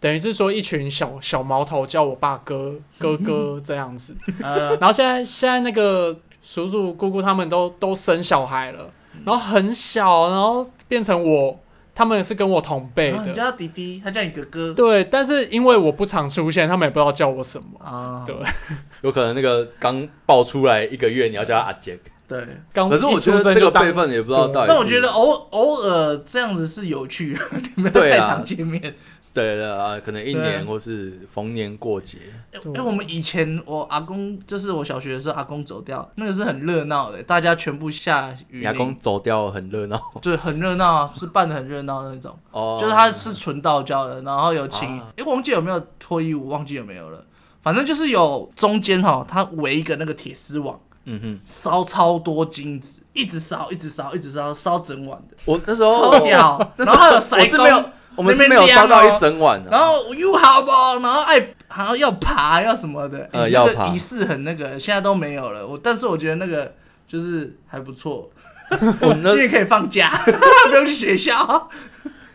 等于是说一群小小毛头叫我爸哥哥哥 这样子，呃，然后现在现在那个叔叔姑姑他们都都生小孩了，然后很小，然后变成我，他们是跟我同辈的，叫他弟弟，他叫你哥哥。对，但是因为我不常出现，他们也不知道叫我什么。啊，对。有可能那个刚爆出来一个月，你要叫他阿杰，对。刚可是我一觉得这个出生就辈分也不知道到底。但我觉得偶偶尔这样子是有趣的，你们太常见面。对的啊，可能一年或是逢年过节，哎、我们以前我阿公就是我小学的时候，阿公走掉，那个是很热闹的，大家全部下雨阿公走掉很热闹对，很热闹啊，是办的很热闹那种。哦，就是他是纯道教的，然后有请，哎、啊忘记有没有脱衣舞，忘记有没有了。反正就是有中间哈，他围一个那个铁丝网，嗯哼，烧超多金子，一直烧，一直烧，一直烧，烧整晚的，我那时候超屌。那时候然后还有我塞是没我们是没有烧到一整晚的。然后又好不好，然后爱还要要爬要什么的，要仪式很那个，现在都没有了。我但是我觉得那个就是还不错，我那 因为可以放假，不用去学校。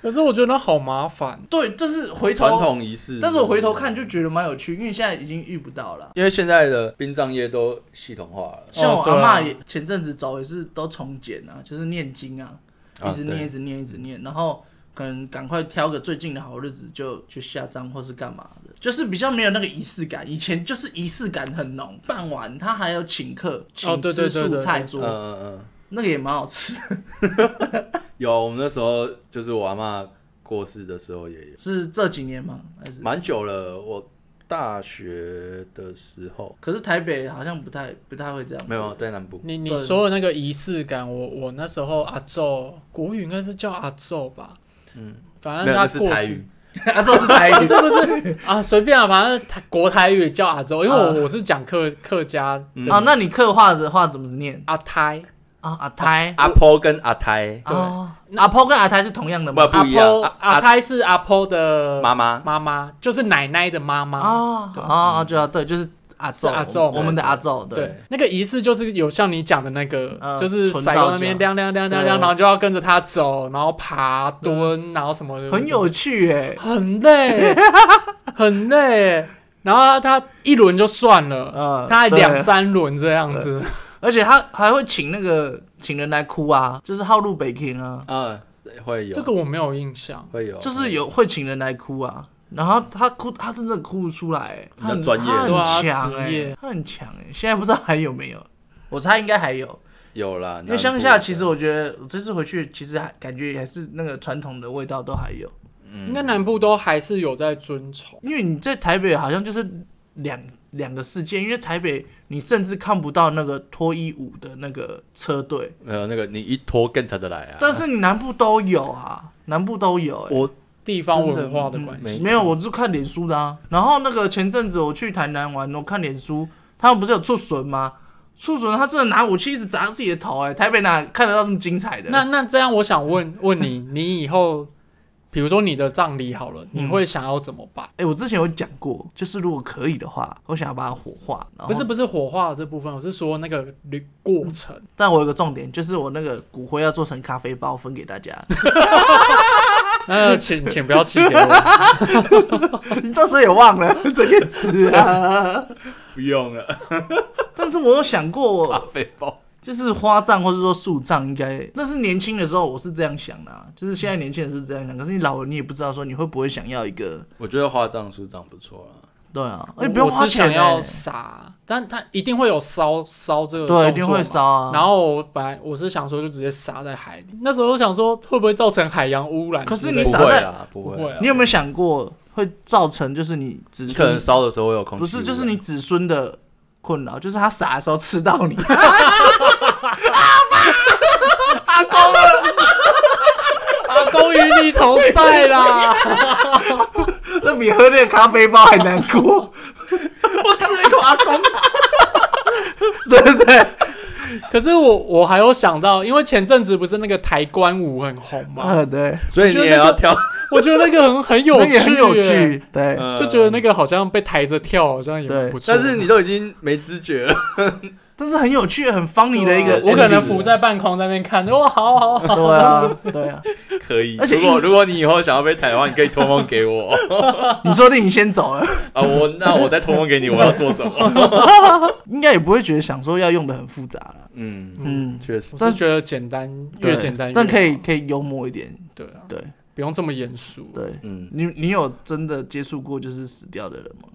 可是我觉得那好麻烦。对，就是回传头，统仪式，但是我回头看就觉得蛮有趣，因为现在已经遇不到了。因为现在的殡葬业都系统化了，像我阿妈也前阵子走也是都重简啊，就是念经啊，啊一直念一直念一直念，然后可能赶快挑个最近的好日子就去下葬或是干嘛的，就是比较没有那个仪式感。以前就是仪式感很浓，办完他还要请客，请吃素菜桌，嗯嗯嗯，那个也蛮好吃的。有我们那时候就是我阿妈过世的时候也有，是这几年吗？还是？蛮久了，我大学的时候可是台北好像不太不太会这样做。没有在南部，你你对说的那个仪式感，我我那时候阿昼国语应该是叫阿昼吧，嗯，反正他过世台语，啊，这是台语。是 不是啊，随便啊，反正台国台语叫阿昼，因为我、啊我是讲客客家嗯啊，那你刻画的话怎么念？阿胎，啊，阿胎。阿婆跟阿胎哦，阿婆跟阿胎是同样的吗？不不一样阿婆阿阿胎是阿婆的妈妈，妈妈，就是奶奶的妈妈。啊对啊啊！对啊，对，就是阿昼，是阿昼我们的阿昼，对对，那个仪式就是有像你讲的那个，嗯就是纯道塞到那边教亮亮亮亮对亮，然后就要跟着他走，然后爬蹲，然后什么的，很有趣哎。很累，很累。然后他他一轮就算了，呃，他还对两三轮这样子。而且他还会请那个请人来哭啊，就是号路北京啊，嗯，会有这个我没有印象。会有，就是有会请人来哭啊。然后他哭，他真的哭不出来欸，他很专业他对啊很强职业哎，他很强哎。现在不知道还有没有，我猜应该还有，有啦，因为乡下其实我觉得我这次回去，其实还感觉还是那个传统的味道都还有。应该南部都还是有在遵从。因为你在台北好像就是两两个世界，因为台北你甚至看不到那个脱衣舞的那个车队，没有那个你一脱更才得来啊，但是你南部都有啊，南部都有、欸。我地方文化的嗯关系，没没有，我是看脸书的啊。然后那个前阵子我去台南玩，我看脸书，他们不是有促笋吗？促笋他真的拿武器一直砸自己的头、哎，台北哪看得到这么精彩的？那那这样，我想问问你，你以后，比如说你的葬礼好了，你嗯会想要怎么办？哎、我之前有讲过，就是如果可以的话，我想要把它火化。不是不是火化的这部分，我是说那个旅过程。但我有个重点，就是我那个骨灰要做成咖啡包分给大家。那请请不要寄给我。你到时候也忘了 这件事啊。不用了，但是我有想过，咖啡包，就是花葬或者说树葬，应该那是年轻的时候我是这样想的、啊，就是现在年轻人是这样想。可是你老了，你也不知道说你会不会想要一个，我觉得花葬树葬不错啊，对啊，而且不用花钱、欸，想要撒，但他一定会有烧烧这个对，一定会烧啊。然后我本来我是想说就直接撒在海里，那时候想说会不会造成海洋污染可是你撒在，不会，不会啊。你有没有想过会造成就是你子孙？可能孙烧的时候会有空气不，是就是你子孙的困扰，就是他撒的时候吃到你。阿公与你同在啦。那比喝那个咖啡包还难过。我吃了一口阿公，对对对，可是我我还有想到，因为前阵子不是那个抬棺舞很红嘛，啊对，所以你也要跳，我觉得那个很很有趣，很有趣，对。嗯就觉得那个好像被抬着跳，好像也不错。但是你都已经没知觉了，但是很有趣、很 funny 的一个，我可能浮在半空在那边看，哇，好好好。对啊，对啊，可以。而且如果如果你以后想要被抬的话，你可以托梦给我 你说不定你先走了，啊，我那我再托梦给你，我要做什么？应该也不会觉得想说要用的很复杂了，嗯，嗯，确实，我是觉得简单，对越简单越但可以可以幽默一点，对啊，对不用这么严肃。对。嗯，你你有真的接触过就是死掉的人吗？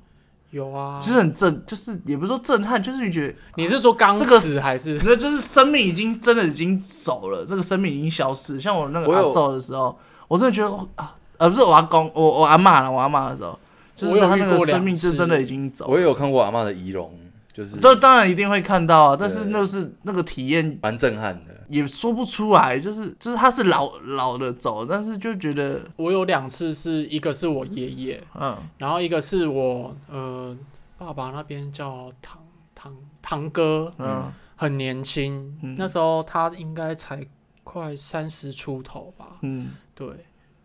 有啊，就是很震，就是也不是说震撼，就是你觉得，你是说刚这个死还是你？觉得就是生命已经真的已经走了，这个生命已经消失。像我那个我有阿昼的时候，我真的觉得啊，呃，不是我阿公，我我阿妈了，我阿妈的时候，就是我有他那个过两生命就次真的已经走了。我也有看过阿嬷的仪容，就是这当然一定会看到啊，但是对那是那个体验蛮震撼的。也说不出来，就是就是他是老老的走，但是就觉得我有两次是一个是我爷爷，嗯。然后一个是我呃爸爸那边叫堂堂堂哥，嗯。很年轻，嗯。那时候他应该才快三十出头吧，嗯。对，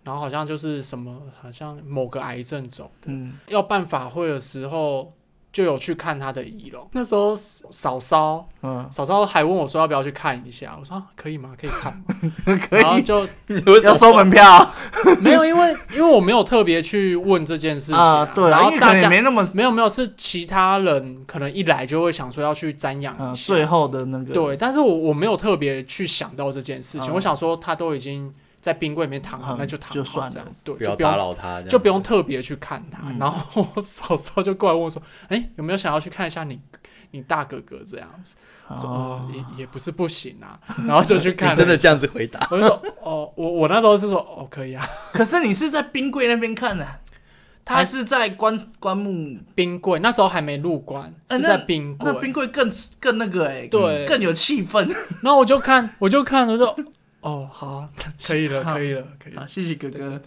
然后好像就是什么，好像某个癌症走的，嗯，要办法会的时候。就有去看他的遗容，那时候嫂嫂嗯，嫂嫂还问我说要不要去看一下，我说、啊、可以吗？可以看。吗？可以，然后就要收门票？没有，因为因为我没有特别去问这件事情啊，对然后大家没那么没有没有是其他人可能一来就会想说要去瞻仰啊，一下，最后的那个。对，但是我我没有特别去想到这件事情，嗯。我想说他都已经在冰柜里面躺好，嗯那就躺就算了好这样，对，不要打就不用扰他，就不用特别去看他。嗯然后我嫂嫂就过来问我说：“哎、有没有想要去看一下你你大哥哥这样子？”我说：“哦呃，也也不是不行啊。”然后就去看，你真的这样子回答？我就说：“哦，我我那时候是说哦，可以啊，可是你是在冰柜那边看的，他还是在棺棺木？冰柜那时候还没入关，是在冰柜。那冰柜更更那个哎，对更有气氛 然后我就看，我就看，我就哦，好啊，可以了，可以了，可以了。啊！。谢谢哥哥，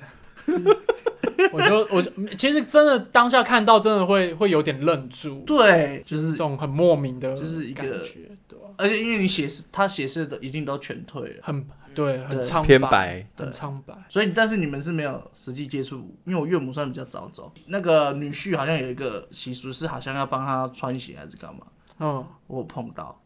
我就我就其实真的当下看到，真的会会有点愣住，对，就是这种很莫名的，就是一个感觉，对吧？而且因为你写诗，他写诗的已经都全退了，很对，很苍偏白，对。很苍白。所以但是你们是没有实际接触，因为我岳母算比较早走，那个女婿好像有一个习俗是好像要帮他穿鞋还是干嘛，嗯，我有碰到，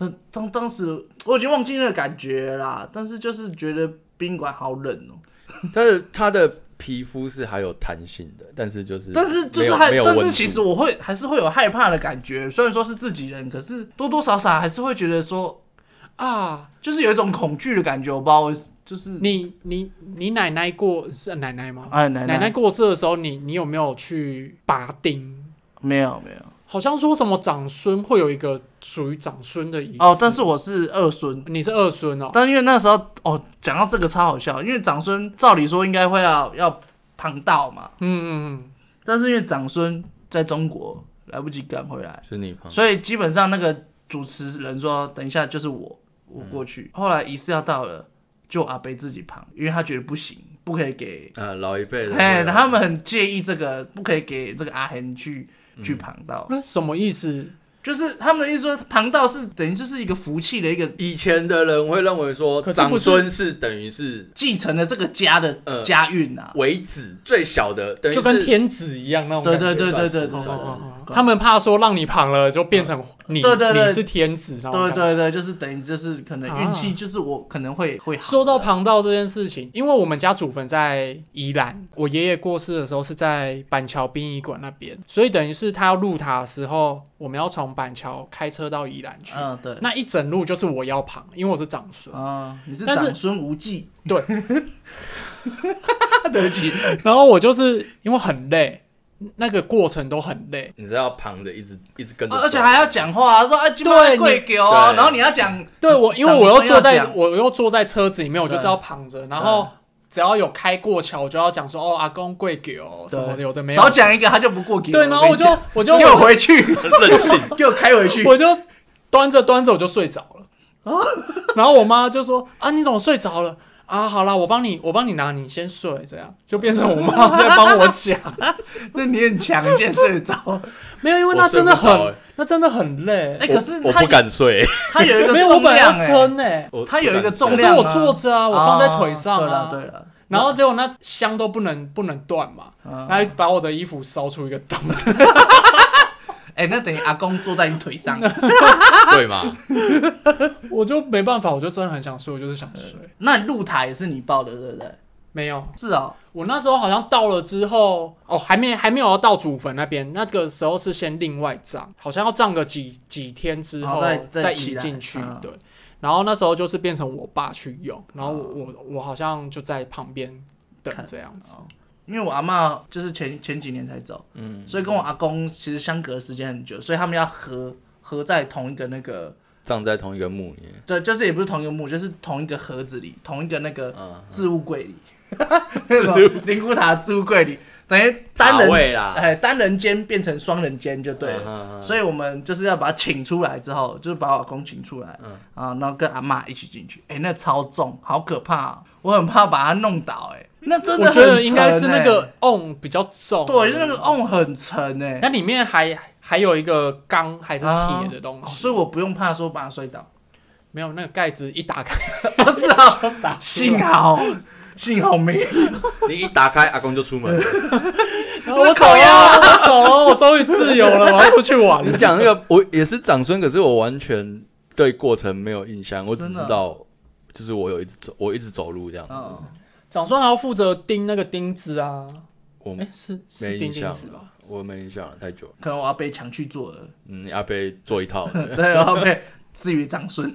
但当当时我已经忘记那个感觉啦，但是就是觉得宾馆好冷哦、但是他的皮肤是还有弹性的，但是就是但是就是害但是其实我会还是会有害怕的感觉，虽然说是自己人，可是多多少少还是会觉得说，啊，就是有一种恐惧的感觉，我不知道为，就是你你你奶奶过是奶奶吗？哎奶奶奶过世的时候，你你有没有去拔钉？没有没有好像说什么长孙会有一个属于长孙的仪式。哦，但是我是二孙，你是二孙哦，但因为那时候哦，讲到这个超好笑，因为长孙照理说应该会要要旁道嘛，嗯嗯嗯。但是因为长孙在中国来不及赶回来，是你旁。所以基本上那个主持人说等一下就是我，我过去。后来仪式要到了，就阿北自己旁，因为他觉得不行，不可以给，呃老一辈的哎，他们很介意这个，不可以给这个阿 hen 去去旁道，嗯，那什么意思？就是他们的意思说旁道是等于就是一个福气的一个以前的人会认为说长孙是等于是继承了这个家的呃家运啊。为子最小的，等于就跟是天子一样那种对感觉。对对对对对对算是对，他们怕说让你旁了，就变成你，对对对。你是天子，那种对对对，就是等于就是可能运气，就是我可能会会好。说到旁道这件事情，因为我们家祖坟在宜兰，我爷爷过世的时候是在板桥殡仪馆那边，所以等于是他要入塔的时候，我们要从板桥开车到宜兰去。嗯，对，那一整路就是我要旁，因为我是长孙。啊，你是但是长孙无忌，对，对不起，然后我就是因为很累，那个过程都很累。你是要旁的一直一直跟着走，而且还要讲话，说哎，今对晚贵给哦，然后你要讲，对我，因为我又坐在我又坐在车子里面，我就是要旁着，然后只要有开过桥，我就要讲说哦，阿公贵给哦什么的，有的没有。少讲一个他就不过给。对，然后我就我就给我回去，任性。给我开回去。我就端着端着我就睡着了啊。然后我妈就说：“啊，你怎么睡着了？啊，好啦，我帮你，我帮你拿，你先睡。”这样就变成我妈在帮我讲。那你很强，你竟然睡得着？没有，因为那真的很欸，那真的很累。哎，可是我不敢睡，他有一个 没有，我重本来要量哎，撑哎，我它有一个不敢睡可是重量啊我坐着啊，我放在腿上对了啊。对了，然后结果那香都不能不能断嘛，嗯然后把我的衣服烧出一个洞。哎，那等于阿公坐在你腿上。对嘛？我就没办法，我就真的很想睡，我就是想睡。那露台也是你抱的，对不对？没有，是哦，我那时候好像到了之后，哦，还没还没有要到祖坟那边，那个时候是先另外葬，好像要葬个几几天之后哦再再移进去，嗯对。然后那时候就是变成我爸去用，然后我、哦我我好像就在旁边等这样子。哦因为我阿妈就是前前几年才走，嗯，所以跟我阿公其实相隔的时间很久，所以他们要合合在同一个那个，葬在同一个墓里。面，对，就是也不是同一个墓，就是同一个盒子里，同一个那个嗯，置物柜里，置物。灵骨塔置物柜里，等于单人位啦，哎单人间变成双人间就对了。了所以我们就是要把他请出来之后，就是把我阿公请出来，嗯。啊，然后跟阿妈一起进去，哎、那超重，好可怕、啊，我很怕把他弄倒、哎，那真的我很沉、觉得应该是那哎个瓮比较重，对，那个瓮很沉哎、那里面还还有一个钢还是铁的东哦西，所以我不用怕说把它摔倒。没有那个盖子一打开 哦，是啊，幸好幸好没有。你一打开，阿公就出门了。然后我走了，我走了，我终于自由了，我要出去玩你了。讲那个，我也是长孙，可是我完全对过程没有印象，我只知道就是我有一直走，我一直走路这样。嗯，长孙还要负责钉那个钉子啊，我哎，是没是钉钉子吧？我没印象了，太久了。可能我要被强去做了。嗯，阿贝做一套，对，我要被至于长孙。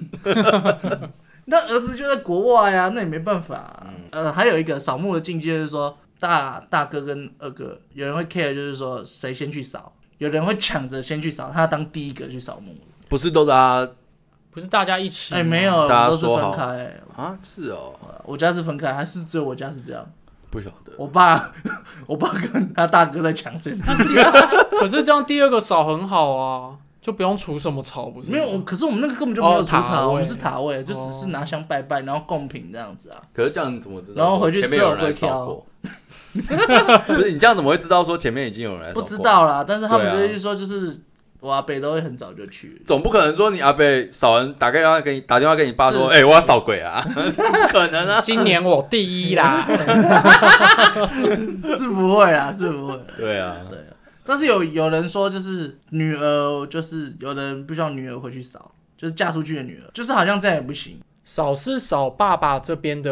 那儿子就在国外啊，那也没办法啊、呃，还有一个扫墓的境界就是说，大大哥跟二哥，有人会 care，就是说谁先去扫，有人会抢着先去扫，他当第一个去扫墓。不是都大家不是大家一起吗？哎、没有，大家们都是说好分开、啊？是哦，我家是分开，还是只有我家是这样？不晓得。我爸，我爸跟他大哥在抢谁是第一。可是这样第二个扫很好啊，就不用除什么草，不是？没有，可是我们那个根本就没有哦除草，我们是塔位，就只是拿香拜拜，然后贡品这样子啊。可是这样你怎么知道？然后回去前面有人来吃了扫过。不是你这样怎么会知道说前面已经有人来扫不？知道啦，但是他们对啊就是说，就是我阿北都会很早就去，总不可能说你阿北扫完打个电话给你打电话给你爸说，是哎、我要扫鬼啊，不可能啊。今年我第一啦，是不会啊，是不会。对啊，对啊，但是有有人说，就是女儿，就是有人不希望女儿回去扫，就是嫁出去的女儿，就是好像这样也不行，扫是扫爸爸这边的，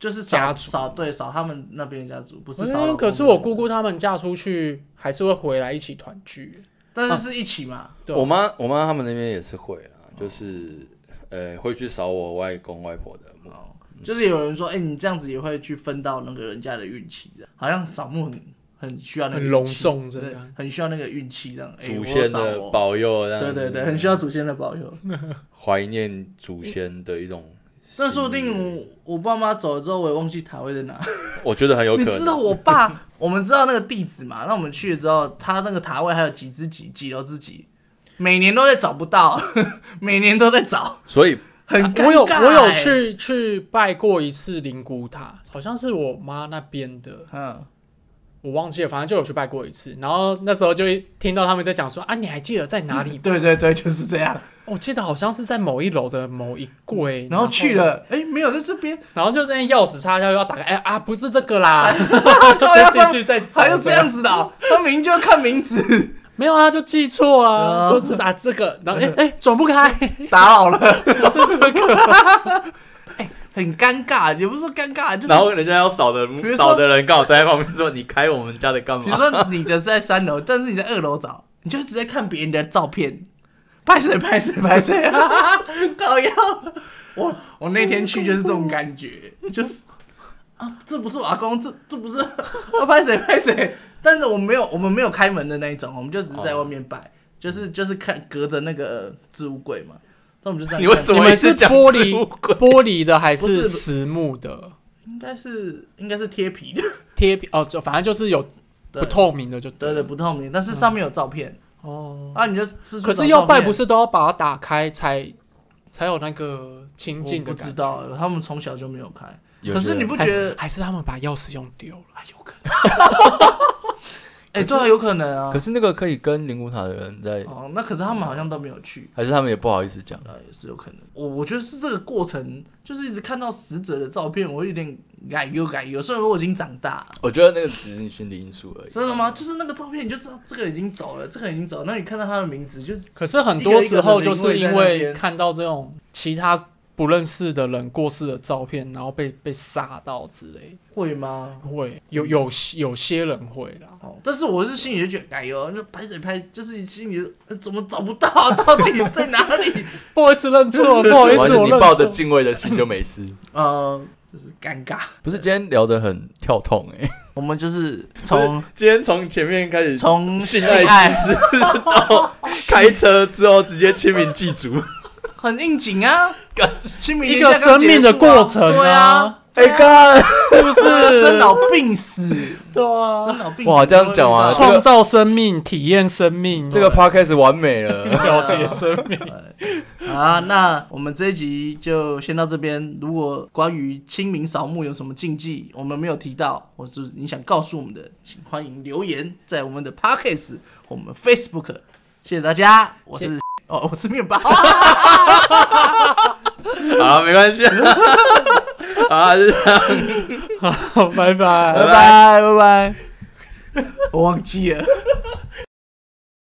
就是扫家族扫对扫他们那边的家族，不是扫嗯可是我姑姑他们嫁出去还是会回来一起团聚。但是是一起嘛，对啊我妈我妈他们那边也是会啊，就是呃会去扫我外公外婆的墓。哦，就是有人说，哎、你这样子也会去分到那个人家的运气的，好像扫墓很很需要那个很隆运气重这样，很需要那个运气这样，哎祖先的，我扫哦保佑，对对对，很需要祖先的保佑。怀念祖先的一种。那说不定我我爸妈走了之后，我也忘记塔位在哪。我觉得很有可能。你知道我爸，我们知道那个地址嘛？那我们去了之后，他那个塔位还有几只几几楼之几，每年都在找不到，每年都在找，所以很尴尬、我有我有欸，去去拜过一次灵骨塔，好像是我妈那边的，嗯，我忘记了，反正就有去拜过一次。然后那时候就会听到他们在讲说啊，你还记得在哪里吗？对对对，就是这样。我记得好像是在某一楼的某一柜，然后去，了，哎、没有在这边，然后就那钥匙插下去要打开，哎啊，不是这个啦，高压再继续再找还有这样。子的哦、他明明就要看名字，没有啊，就记错了，哦。就就啊这个，然后哎哎转不开，打扰了，不是这个，很尴尬，也不是说尴尬，就是然后人家要扫的扫的人刚好站在旁边说：“你开我们家的干嘛？比如嘛说你的是在三楼，但是你在二楼找，你就一直在看别人的照片，拍谁拍谁拍谁，搞笑。我我那天去就是这种感觉，就是啊，这不是我阿公，这这不是 要拍谁拍谁，但是我没有，我们没有开门的那一种，我们就只是在外面摆，就是就是看隔着那个置物柜嘛，那我们就这？”样。你为什么你们是讲玻璃玻璃的还是是实木的？应该是应该是贴皮的，贴皮哦，就反正就是有不透明的就对对，不透明，但是上面有照片、哦。啊，你就可是要拜不是都要把它打开才才有那个亲近我不的感觉？知道，他们从小就没有开。有可是你不觉得？还是他们把钥匙用丢了？啊，有可能。哎、对啊，有可能啊可。是那个可以跟灵骨塔的人在，哦，那可是他们好像都没有去，还是他们也不好意思讲。啊，也是有可能。我我觉得是这个过程，就是一直看到死者的照片，我有点改忧改忧。虽然我已经长大，我觉得那个只是你心理因素而已。真的吗？就是那个照片，你就知道这个已经走了，这个已经走了。那你看到他的名字，就是可是很多时候就是因为看到这种其他不认识的人过世的照片，然后被被杀到之类，会吗？会有有有些人会啦。哦，但是我是心里就觉得改忧，就拍谁拍，就是心里怎么找不到，到底在哪里？不好意思认错，不好意思你抱着。敬畏的心就没事。嗯，就是尴尬。不是今天聊得很跳痛哎、我们就是从今天从前面开始从性性爱爱知识到开车之后直接亲民祭祖，很应景啊，清明一个生命的过程对啊，哎哥，是不是？生老病死，对啊，生老病死。哇这样讲完都会遇到创造生命，体验生命，这个 podcast 完美了。了解生命。好啊，那我们这一集就先到这边。如果关于清明扫墓有什么禁忌，我们没有提到，或是你想告诉我们的，请欢迎留言在我们的 Podcast、我们 Facebook 谢谢大家，我是哦，我是面包，好，没关系。好，就这样。好，拜拜。拜拜拜拜，我忘记了。